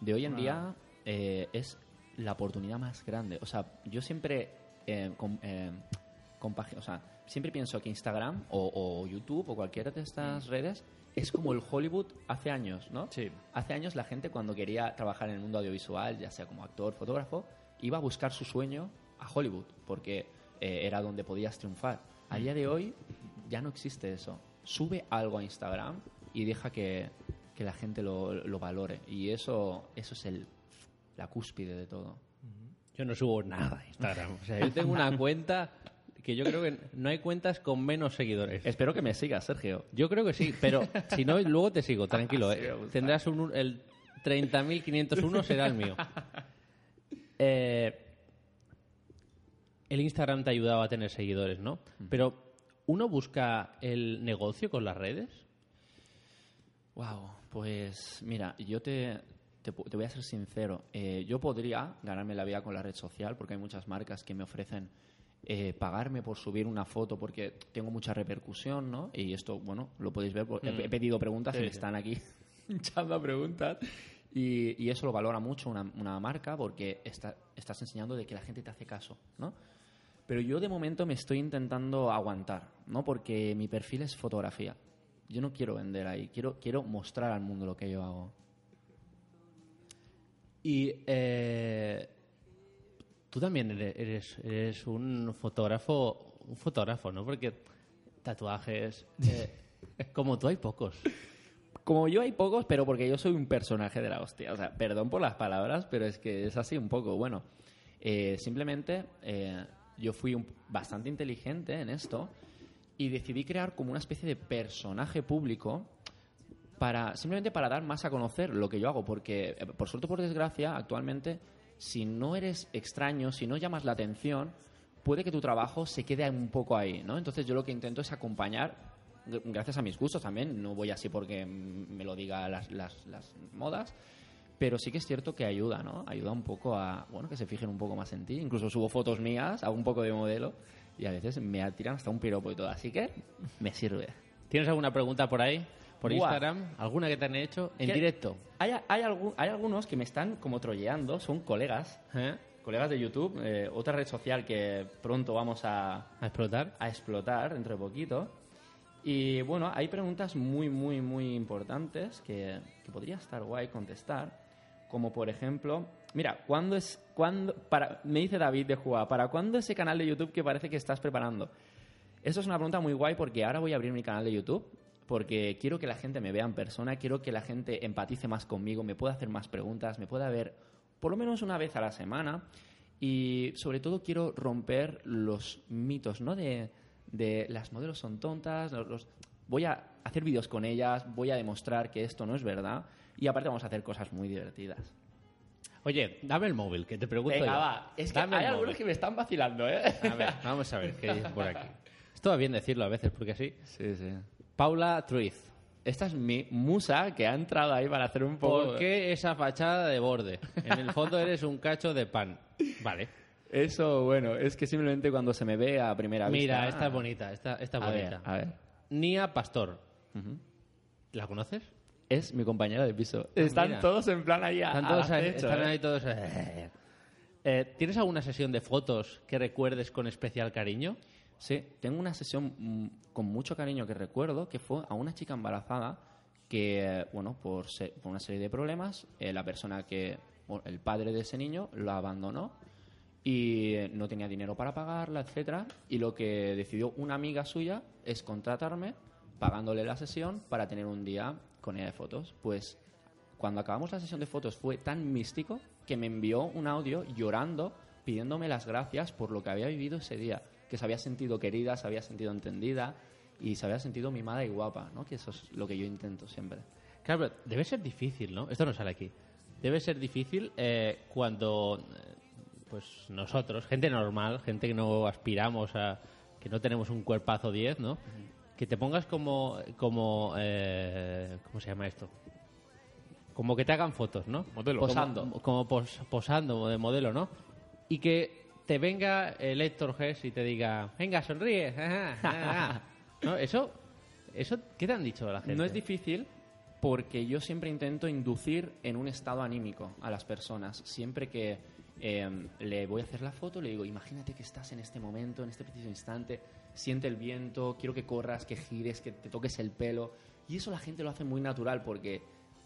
De hoy en Una- día eh, es la oportunidad más grande. O sea, yo siempre eh, com- eh, o sea, siempre pienso que Instagram o, o YouTube o cualquiera de estas redes es como el Hollywood hace años, ¿no? Sí. Hace años la gente cuando quería trabajar en el mundo audiovisual, ya sea como actor, fotógrafo, iba a buscar su sueño a Hollywood porque eh, era donde podías triunfar. A día de hoy ya no existe eso. Sube algo a Instagram y deja que, que la gente lo, lo valore. Y eso, eso es el, la cúspide de todo. Yo no subo nada a Instagram. O sea, yo tengo una cuenta que yo creo que no hay cuentas con menos seguidores. Espero que me sigas, Sergio. Yo creo que sí, pero si no, luego te sigo, tranquilo. Sí, ¿eh? Tendrás un, el 30.501 será el mío. Eh, el Instagram te ha ayudado a tener seguidores, ¿no? Pero uno busca el negocio con las redes. Wow, pues mira, yo te, te voy a ser sincero. eh, yo podría ganarme la vida con la red social porque hay muchas marcas que me ofrecen eh, pagarme por subir una foto porque tengo mucha repercusión, ¿no? Y esto, bueno, lo podéis ver. porque Mm. He, pedido preguntas Sí, y sí. están aquí echando preguntas. Y, y eso lo valora mucho una, una marca porque está- estás enseñando de que la gente te hace caso, ¿no? Pero yo de momento me estoy intentando aguantar, ¿no? Porque mi perfil es fotografía. Yo no quiero vender ahí, quiero, quiero mostrar al mundo lo que yo hago. Y eh, tú también eres, eres, un fotógrafo, un fotógrafo, ¿no? Porque tatuajes, eh, como tú hay pocos. Como yo hay pocos, pero porque yo soy un personaje de la hostia. O sea, perdón por las palabras, pero es que es así un poco. Bueno, eh, simplemente eh, yo fui un- bastante inteligente en esto y decidí crear como una especie de personaje público para simplemente para dar más a conocer lo que yo hago porque por suerte o por desgracia actualmente si no eres extraño si no llamas la atención puede que tu trabajo se quede un poco ahí no entonces yo lo que intento es acompañar gr- gracias a mis gustos también no voy así porque me lo diga las, las, las modas pero sí que es cierto que ayuda no ayuda un poco a bueno que se fijen un poco más en ti. Incluso subo fotos mías hago un poco de modelo y a veces me tiran hasta un piropo y todo. Así que me sirve. ¿Tienes alguna pregunta por ahí? ¿Por Buah. Instagram? ¿Alguna que te han hecho? En directo. Hay, hay, algu- hay algunos que me están como trolleando, son colegas, ¿Eh? colegas de YouTube, eh, otra red social que pronto vamos a, ¿A explotar? a explotar dentro de poquito. Y bueno, hay preguntas muy, muy, muy importantes que, que podría estar guay contestar. Como por ejemplo, mira, ¿cuándo es, cuándo, para, me dice David de Juá, ¿para cuándo ese canal de YouTube que parece que estás preparando? Eso es una pregunta muy guay porque ahora voy a abrir mi canal de YouTube porque quiero que la gente me vea en persona, quiero que la gente empatice más conmigo, me pueda hacer más preguntas, me pueda ver por lo menos una vez a la semana y sobre todo quiero romper los mitos, ¿no? De, de las modelos son tontas, los, los- voy a hacer vídeos con ellas, voy a demostrar que esto no es verdad y aparte vamos a hacer cosas muy divertidas. Oye, dame el móvil, que te pregunto Venga, yo. va. Es que Dame hay algunos móvil. que me están vacilando, ¿eh? A ver, vamos a ver qué dice por aquí. Esto va bien decirlo a veces, porque sí. Sí, sí. Paula Truiz. Esta es mi musa que ha entrado ahí para hacer un poco... ¿Por qué esa fachada de borde? En el fondo eres un cacho de pan. Vale. Eso, bueno, es que simplemente cuando se me ve a primera vista... Mira, esta es bonita, esta, esta es A bonita. ver, a ver. Nia Pastor. ¿La conoces? Es mi compañera de piso. Están Ah, mira. todos en plan ahí a- Están todos ahí, acecho, están ¿eh? ahí todos. eh. Eh, ¿Tienes alguna sesión de fotos que recuerdes con especial cariño? Sí, tengo una sesión mm, con mucho cariño que recuerdo que fue a una chica embarazada que, bueno, por, se- por una serie de problemas, eh, la persona que, el padre de ese niño, lo abandonó y no tenía dinero para pagarla, etcétera, y lo que decidió una amiga suya es contratarme pagándole la sesión para tener un día con ella de fotos. Pues cuando acabamos la sesión de fotos fue tan místico que me envió un audio llorando pidiéndome las gracias por lo que había vivido ese día, que se había sentido querida, se había sentido entendida y se había sentido mimada y guapa, ¿no? Que eso es lo que yo intento siempre. Claro, pero debe ser difícil, ¿no? Esto no sale aquí. Debe ser difícil eh, cuando, eh, pues nosotros, gente normal, gente que no aspiramos a, que no tenemos un cuerpazo 10, ¿no? Que te pongas como, como, eh, ¿cómo se llama esto? Como que te hagan fotos, ¿no? Modelo. Posando. Como- Como, pos- posando de modelo, ¿no? Y que te venga el Héctor Gess y te diga, venga, sonríe. ajá, ajá". ¿No? Eso, eso, ¿qué te han dicho la gente? No es difícil porque yo siempre intento inducir en un estado anímico a las personas. Siempre que eh, le voy a hacer la foto, le digo, imagínate que estás en este momento, en este preciso instante, siente el viento, quiero que corras, que gires, que te toques el pelo. Y eso la gente lo hace muy natural porque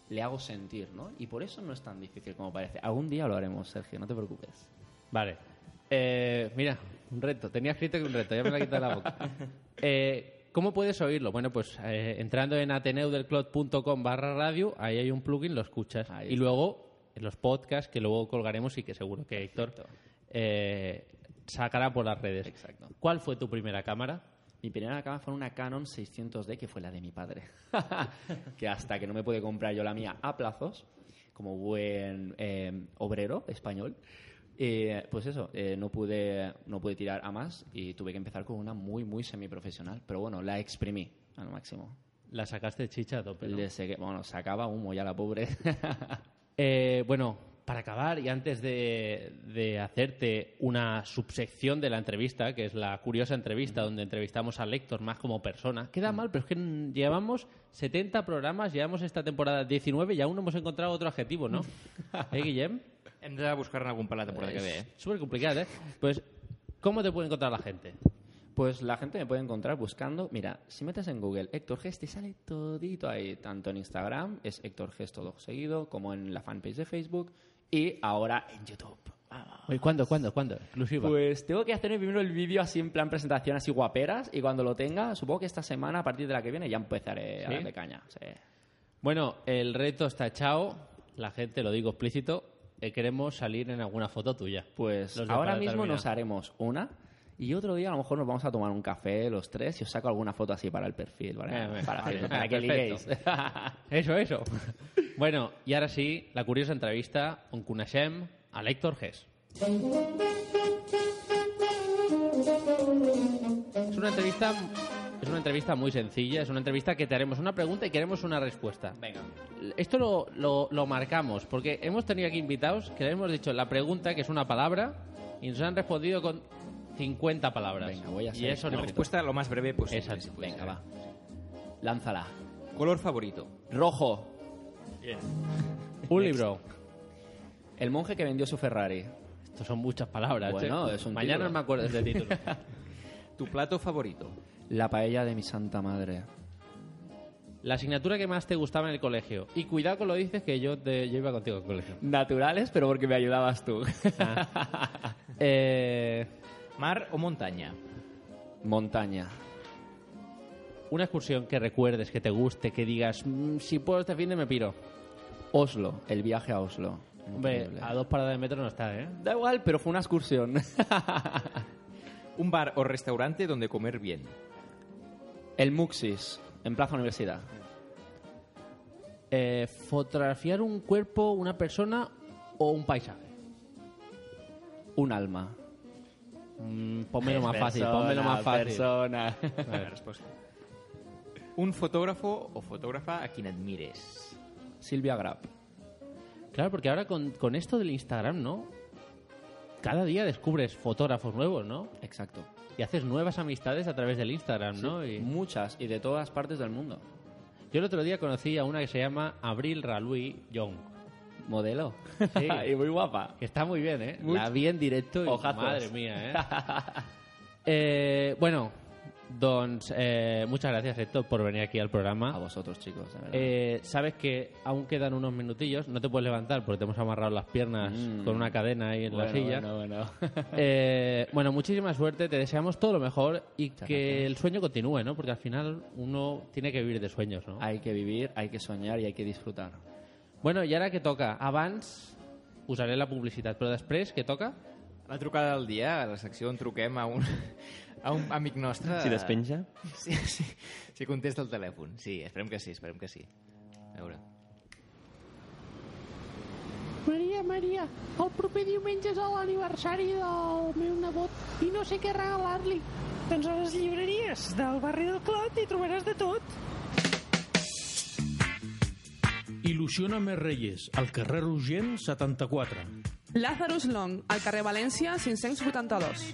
le hago sentir, ¿no? Y por eso no es tan difícil como parece. Algún día lo haremos, Sergio, no te preocupes. Vale. Eh, mira, un reto. Tenía escrito que un reto, ya me lo ha quitado la boca. Eh, ¿Cómo puedes oírlo? Bueno, pues eh, entrando en ateneudelclot.com barra radio, ahí hay un plugin, lo escuchas. Ahí y luego, en los podcasts que luego colgaremos y que seguro que Héctor sacará por las redes. Exacto. ¿Cuál fue tu primera cámara? Mi primera cámara fue una Canon 600D, que fue la de mi padre. que hasta que no me pude comprar yo la mía a plazos, como buen obrero español, pues eso, eh, no, pude, no pude tirar a más y tuve que empezar con una muy, muy semiprofesional. Pero bueno, la exprimí al máximo. La sacaste chicha a tope, ¿no? Le segué- bueno, sacaba humo ya la pobre. Eh, bueno, para acabar y antes de, de hacerte una subsección de la entrevista, que es la curiosa entrevista donde entrevistamos a Lector más como persona, queda mal, pero es que llevamos 70 programas, llevamos esta temporada 19 y aún no hemos encontrado otro adjetivo, ¿no? ¿Eh, Guillem? Hem de buscar-ne algun per la temporada que ve, eh? Súper complicado, ¿eh? Pues, ¿cómo te puede encontrar la gente? Pues la gente me puede encontrar buscando, mira, si metes en Google Héctor Gest, te sale todito ahí, tanto en Instagram, es Héctor Gest todo seguido, como en la fanpage de Facebook y ahora en YouTube. Oye, ¿Cuándo, cuándo, cuándo? Exclusiva. Pues tengo que hacer primero el vídeo así en plan presentación, así guaperas, y cuando lo tenga, supongo que esta semana, a partir de la que viene, ya empezaré a ¿Sí? darle caña. sí. Bueno, el reto está echado, la gente, lo digo explícito, eh, queremos salir en alguna foto tuya. Pues ahora mismo terminar. nos haremos una y otro día a lo mejor nos vamos a tomar un café los tres y os saco alguna foto así para el perfil, ¿vale? Eh, para, vale, Facebook, para que liguéis. Eso, eso. bueno, y ahora sí, la curiosa entrevista on coneixem a l'Héctor Gess. Es una entrevista es una entrevista muy sencilla, es una entrevista que te haremos una pregunta y queremos una respuesta. Venga. Esto lo, lo, lo marcamos porque hemos tenido aquí invitados que les hemos dicho la pregunta, que es una palabra, y nos han respondido con 50 palabras. Venga, voy a y ser eso La no. respuesta lo más breve posible. Exacto. si Venga, ser. va. Lánzala. Color favorito. Rojo. Un libro. El monje que vendió su Ferrari. Estos son muchas palabras. Bueno, che. es un Mañana título. no me acuerdo de título. Tu plato favorito. La paella de mi santa madre. La asignatura que más te gustaba en el colegio. Y cuidado con lo dices que yo, te, yo iba contigo al colegio. Naturales, pero porque me ayudabas tú. Eh, Mar o montaña. Montaña. una excursión que recuerdes, que te guste, que digas, "Mm, si puedo este fin de me piro. Oslo. El viaje a Oslo. Hombre, Increíble. a dos paradas de metro no está, ¿eh? Da igual, pero fue una excursión. Un bar o restaurante donde comer bien. El Muxis, en Plaza Universidad. Eh, fotografiar un cuerpo, una persona o un paisaje. Un alma. Mm, pónmelo más fácil, pónmelo más fácil. Persona. La respuesta. Un fotógrafo o fotógrafa a quien admires. Silvia Grapp. Claro, porque ahora con, con esto del Instagram, ¿no? Cada día descubres fotógrafos nuevos, ¿no? Exacto. Y haces nuevas amistades a través del Instagram, ¿no? Y Muchas y de todas partes del mundo. yo el otro día conocí a una que se llama Abril Ralui Young. Modelo. Sí. y muy guapa. Que está muy bien, ¿eh? Mucho. La vi en directo y Ojazos. madre mía, ¿eh? eh bueno, doncs, eh, muchas gracias, Héctor, por venir aquí al A programa. vosotros, chicos, de verdad. Eh, Sabes que aún quedan unos minutillos, no te puedes levantar porque te hemos amarrado las piernas Mm. con una cadena ahí en la silla. Bueno, bueno. Eh, bueno, muchísima suerte, te deseamos todo lo mejor y Muchas que gracias. el sueño continúe, ¿no? Porque al final uno tiene que vivir de sueños, ¿no? hay que vivir, hay que soñar y hay que disfrutar. Bueno, i ara què toca? Abans usaré la publicitat, però després què toca? La trucada del dia, a la secció on truquem a un, a un amic nostre... Si despenja. Sí, sí, si contesta el telèfon. Sí, esperem que sí, esperem que sí. A veure. Maria, Maria, el proper diumenge és l'aniversari del meu nebot i no sé què regalar-li. Doncs a les llibreries del barri del Clot hi trobaràs de tot. Il·lusiona més Reyes, al carrer Rogent 74. Lazarus Long, al carrer València 582.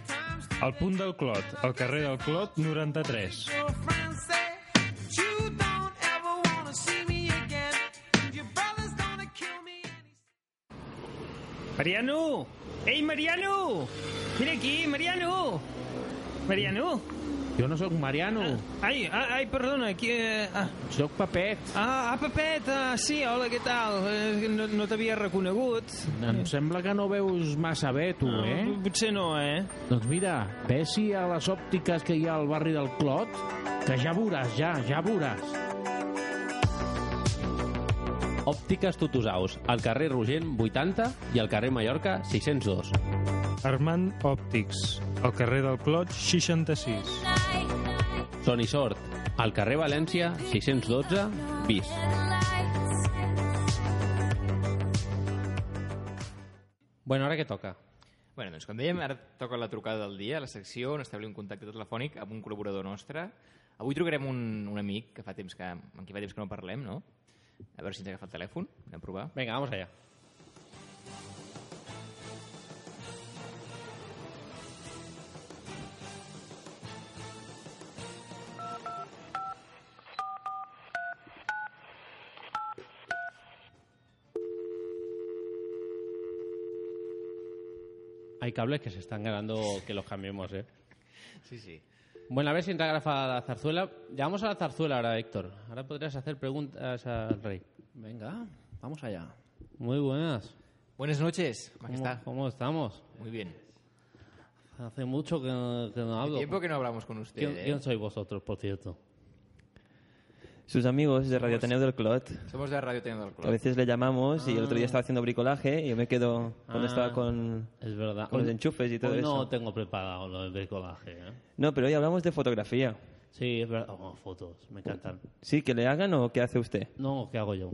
Al punt del Clot, al carrer del Clot 93. Mariano! Ei, Mariano! Mira aquí, Mariano! Mariano! Jo no sóc Mariano, Ai, ai, ai perdona, aquí... Eh, ah, sóc Papet. ah, ah, Pepet, ah, sí, hola, què tal? Eh, no no t'havia reconegut. Em sembla que no veus massa bé, tu, eh? Ah, potser no, eh? Doncs mira, vés-hi a les òptiques que hi ha al barri del Clot, que ja veuràs, ja, ja veuràs. Òptiques Tutusaus, al carrer Rogent 80 i al carrer Mallorca 602. Armand Òptics, al carrer del Clot 66. Son i Sort, al carrer València 612 bis. Bueno, ara què toca? Bueno, doncs com dèiem, ara toca la trucada del dia, la secció on establim un contacte telefònic amb un col·laborador nostre. Avui trucarem un, un amic que fa temps que, amb qui fa temps que no parlem, no? A veure si ens agafa el telèfon, anem a provar. Venga, vamos allá. Hay cables que se están ganando que los cambiemos, ¿eh? Sí, sí. Bueno, a ver si entra grafa la zarzuela. Llegamos a la zarzuela ahora, Héctor. Ahora podrías hacer preguntas al rey. Venga, vamos allá. Muy buenas. Buenas noches, ¿Cómo, majestad. cómo estamos? Muy bien. Hace mucho que, no- que no Hace hablo. tiempo que no hablamos con usted, ¿Quién, ¿eh? quién sois vosotros, por cierto? Sus amigos de Radio Ateneo del Clot. Somos de Radio Teniendo del que A veces le llamamos y el otro día estaba haciendo bricolaje y yo me quedo cuando Ah, estaba con, Es verdad. con los Hoy- enchufes y todo hoy eso. no tengo preparado lo del bricolaje, ¿eh? No, pero hoy hablamos de fotografía. Sí, es verdad. Oh, fotos, me encantan. Sí, que le hagan o qué hace usted. No, ¿qué hago yo?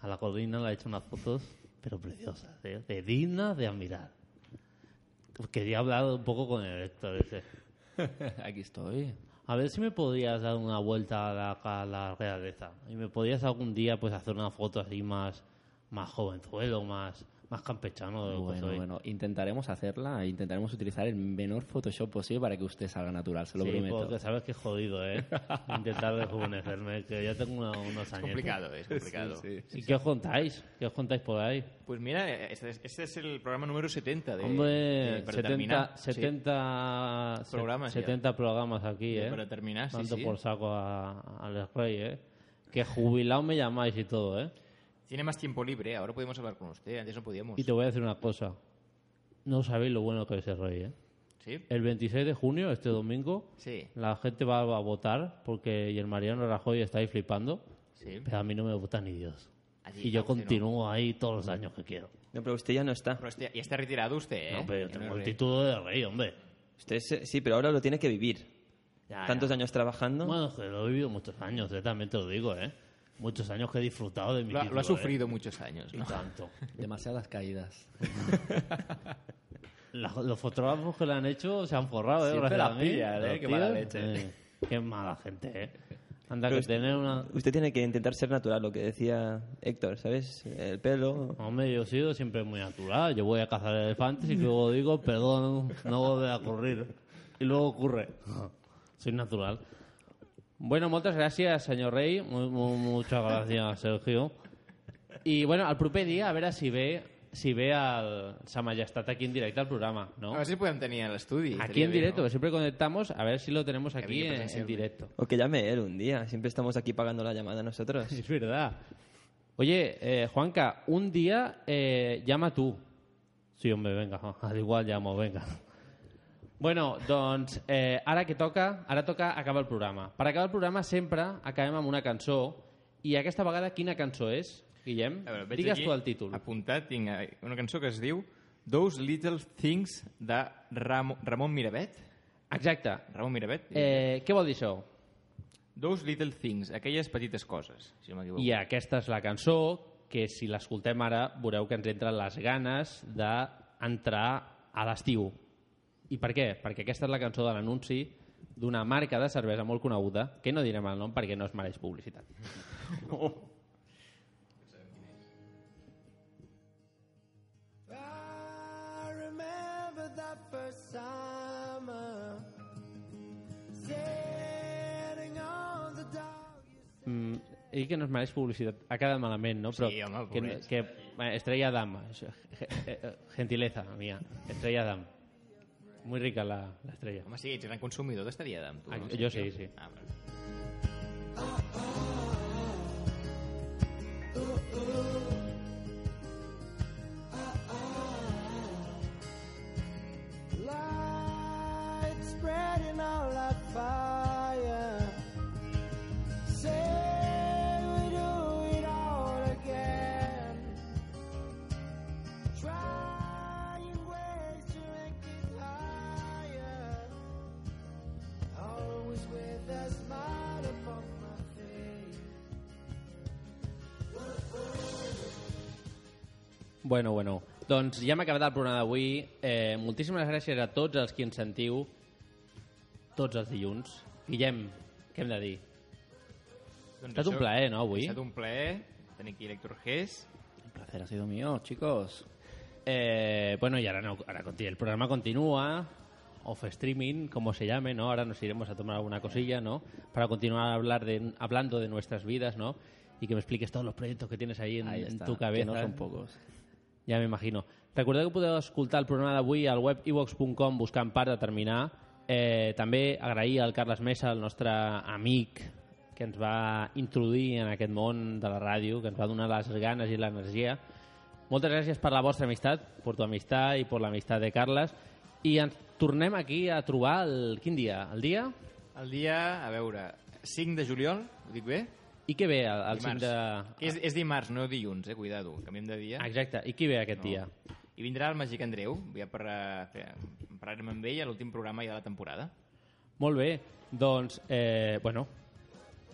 A la colina le he hecho unas fotos, pero preciosas, ¿eh? de dignas de admirar. Quería hablar un poco con el Héctor ese. Aquí estoy. A ver si me podrías dar una vuelta a la, a realeza. Y me podrías algún día pues hacer una foto así más, más jovenzuelo, más, más campechano de lo que Bueno, soy. bueno, intentaremos hacerla, intentaremos utilizar el menor Photoshop posible para que usted salga natural, se lo sí, prometo. porque sabes que es jodido, ¿eh? Intentar rejuvenecerme, que ya tengo una- unos años. complicado, es complicado. Sí, sí. ¿Y qué os contáis? ¿Qué os contáis por ahí? Pues mira, este es, este es el programa número 70 de, Hombre, de- para 70, terminar. Sí. 70, se- Programas ya. 70 programas aquí, ¿eh? para terminar, sí. por saco a- al rey, ¿eh? Que jubilado me llamáis y todo, ¿eh? Tiene más tiempo libre, ahora podemos hablar con usted, antes no podíamos. Y te voy a decir una cosa. No sabéis lo bueno que es el rey, ¿eh? ¿Sí? El 26 de junio, este domingo, Sí. la gente va a votar porque y el Mariano Rajoy está ahí flipando. Sí. Pero a mí no me vota ni Dios. Allí, y yo usted no. continúo ahí todos los años que quiero. No, pero usted ya no está. Pero este- ya está retirado usted, ¿eh? No, pero yo Ya no tengo el es rey. título de rey, hombre. Usted se- sí, pero ahora lo tiene que vivir. Ya, Tantos ya. años trabajando. Bueno, que lo he vivido muchos años, eh, también te lo digo, ¿eh? Muchos años que he disfrutado de mi Lo, ha- título, lo ha ¿eh? sufrido muchos años, Y ¿no? tanto. Demasiadas caídas. La- los fotógrafos que lo han hecho se han forrado, ¿eh? Siempre Gracias a mí. pillan, ¿eh? Qué mala leche. eh, Qué mala gente, ¿eh? Anda, Pero que usted- tener una... Usted tiene que intentar ser natural, lo que decía Héctor, ¿sabes? El pelo. Hombre, yo he sido siempre muy natural. Yo voy a cazar elefantes y luego digo, perdón, no volverá a ocurrir. Y luego ocurre. Soy natural. Bueno, muchas gracias, señor rei. Mu- mu- muchas gracias, Sergio. I, bueno, el proper dia, a veure si ve, si ve el, Sa Majestat aquí en directe al programa, ¿no? A ver si podem tenir a l'estudi. Aquí estaria en bé, directo, ¿no? siempre conectamos, a ver si lo tenemos aquí venga en, en presencialmente. directo. O que llame él un día. Siempre estamos aquí pagando la llamada nosotros. Es verdad. Oye, eh, Juanca, un día eh, llama tú. Sí, hombre, venga, al igual llamo, venga. Bueno, doncs, eh, ara que toca, ara toca acabar el programa. Per acabar el programa sempre acabem amb una cançó i aquesta vegada quina cançó és, Guillem? A veure, Digues tu el títol. Apuntat, tinc eh, una cançó que es diu Those Little Things de Ram Ramon Miravet. Exacte. Ramon Miravet. Eh, què vol dir això? Those Little Things, aquelles petites coses, si no m'equivoco. I aquesta és la cançó que si l'escoltem ara veureu que ens entren les ganes d'entrar a l'estiu. I per què? Perquè aquesta és la cançó de l'anunci d'una marca de cervesa molt coneguda, que no direm el nom perquè no es mereix publicitat. I remember that first summer sitting on the dock. Mm, he dit que no es mereix publicitat. Ha quedat malament, no? Però Sí, home, que, pobrets. que, eh, Estrella ge- eh, eh, gentileza mía, Estrella Damm. Muy rica la, la estrella. Home, sí, ets gran consumidor d'estaria d'am, tu. Ah, no? jo sí, sí. Ah, vale. Bueno, bueno. Doncs ja hem acabat el programa d'avui. Eh, moltíssimes gràcies a tots els que ens sentiu tots els dilluns. Guillem, què hem de dir? Doncs Ha estat un plaer, no, avui? Ha estat un plaer tenir aquí l'Héctor Gés. El placer ha sido mío, chicos. Eh, bueno, y ahora, no, ahora el programa continúa, off streaming, como se llame, ¿no? Ahora nos iremos a tomar alguna cosilla, ¿no? Para continuar a hablar de, hablando de nuestras vidas, ¿no? Y que me expliques todos los proyectos que tienes ahí en, Ahí en está, tu que cabeza. no son pocos. Ya me imagino. Recordeu que podeu escoltar el programa d'avui al web ivox.com buscant part de terminar. Eh, també agrair al Carles Mesa, el nostre amic, que ens va introduir en aquest món de la ràdio, que ens va donar les ganes i l'energia. Moltes gràcies per la vostra amistat, per tu amistat i per l'amistat de Carles. I ens tornem aquí a trobar el... Quin dia? El dia? El dia, a veure, 5 de juliol, ho dic bé? I què ve el, el 5 Dimarts. de... És, és dimarts, no dilluns, eh? Cuidado, canviem de dia. Exacte. I qui ve aquest dia? I vindrà el Màgic Andreu, ja per, eh, fer, parlarem amb ell a l'últim programa ja de la temporada. Molt bé. Doncs, eh, bueno,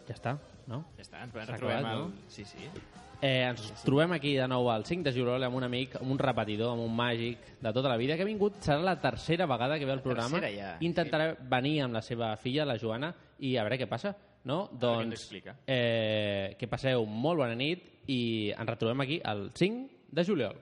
ja està, no? Ja està, ens S'ha retrobem acabat, al... no? Sí, sí. Eh, ens trobem aquí de nou al 5 de juliol amb un amic, amb un repetidor, amb un màgic de tota la vida, que ha vingut, serà la tercera vegada que ve al programa. Ja, Intentarà venir amb la seva filla, la Joana, i a veure què passa. No? Doncs eh, que passeu molt bona nit i ens retrobem aquí el 5 de juliol.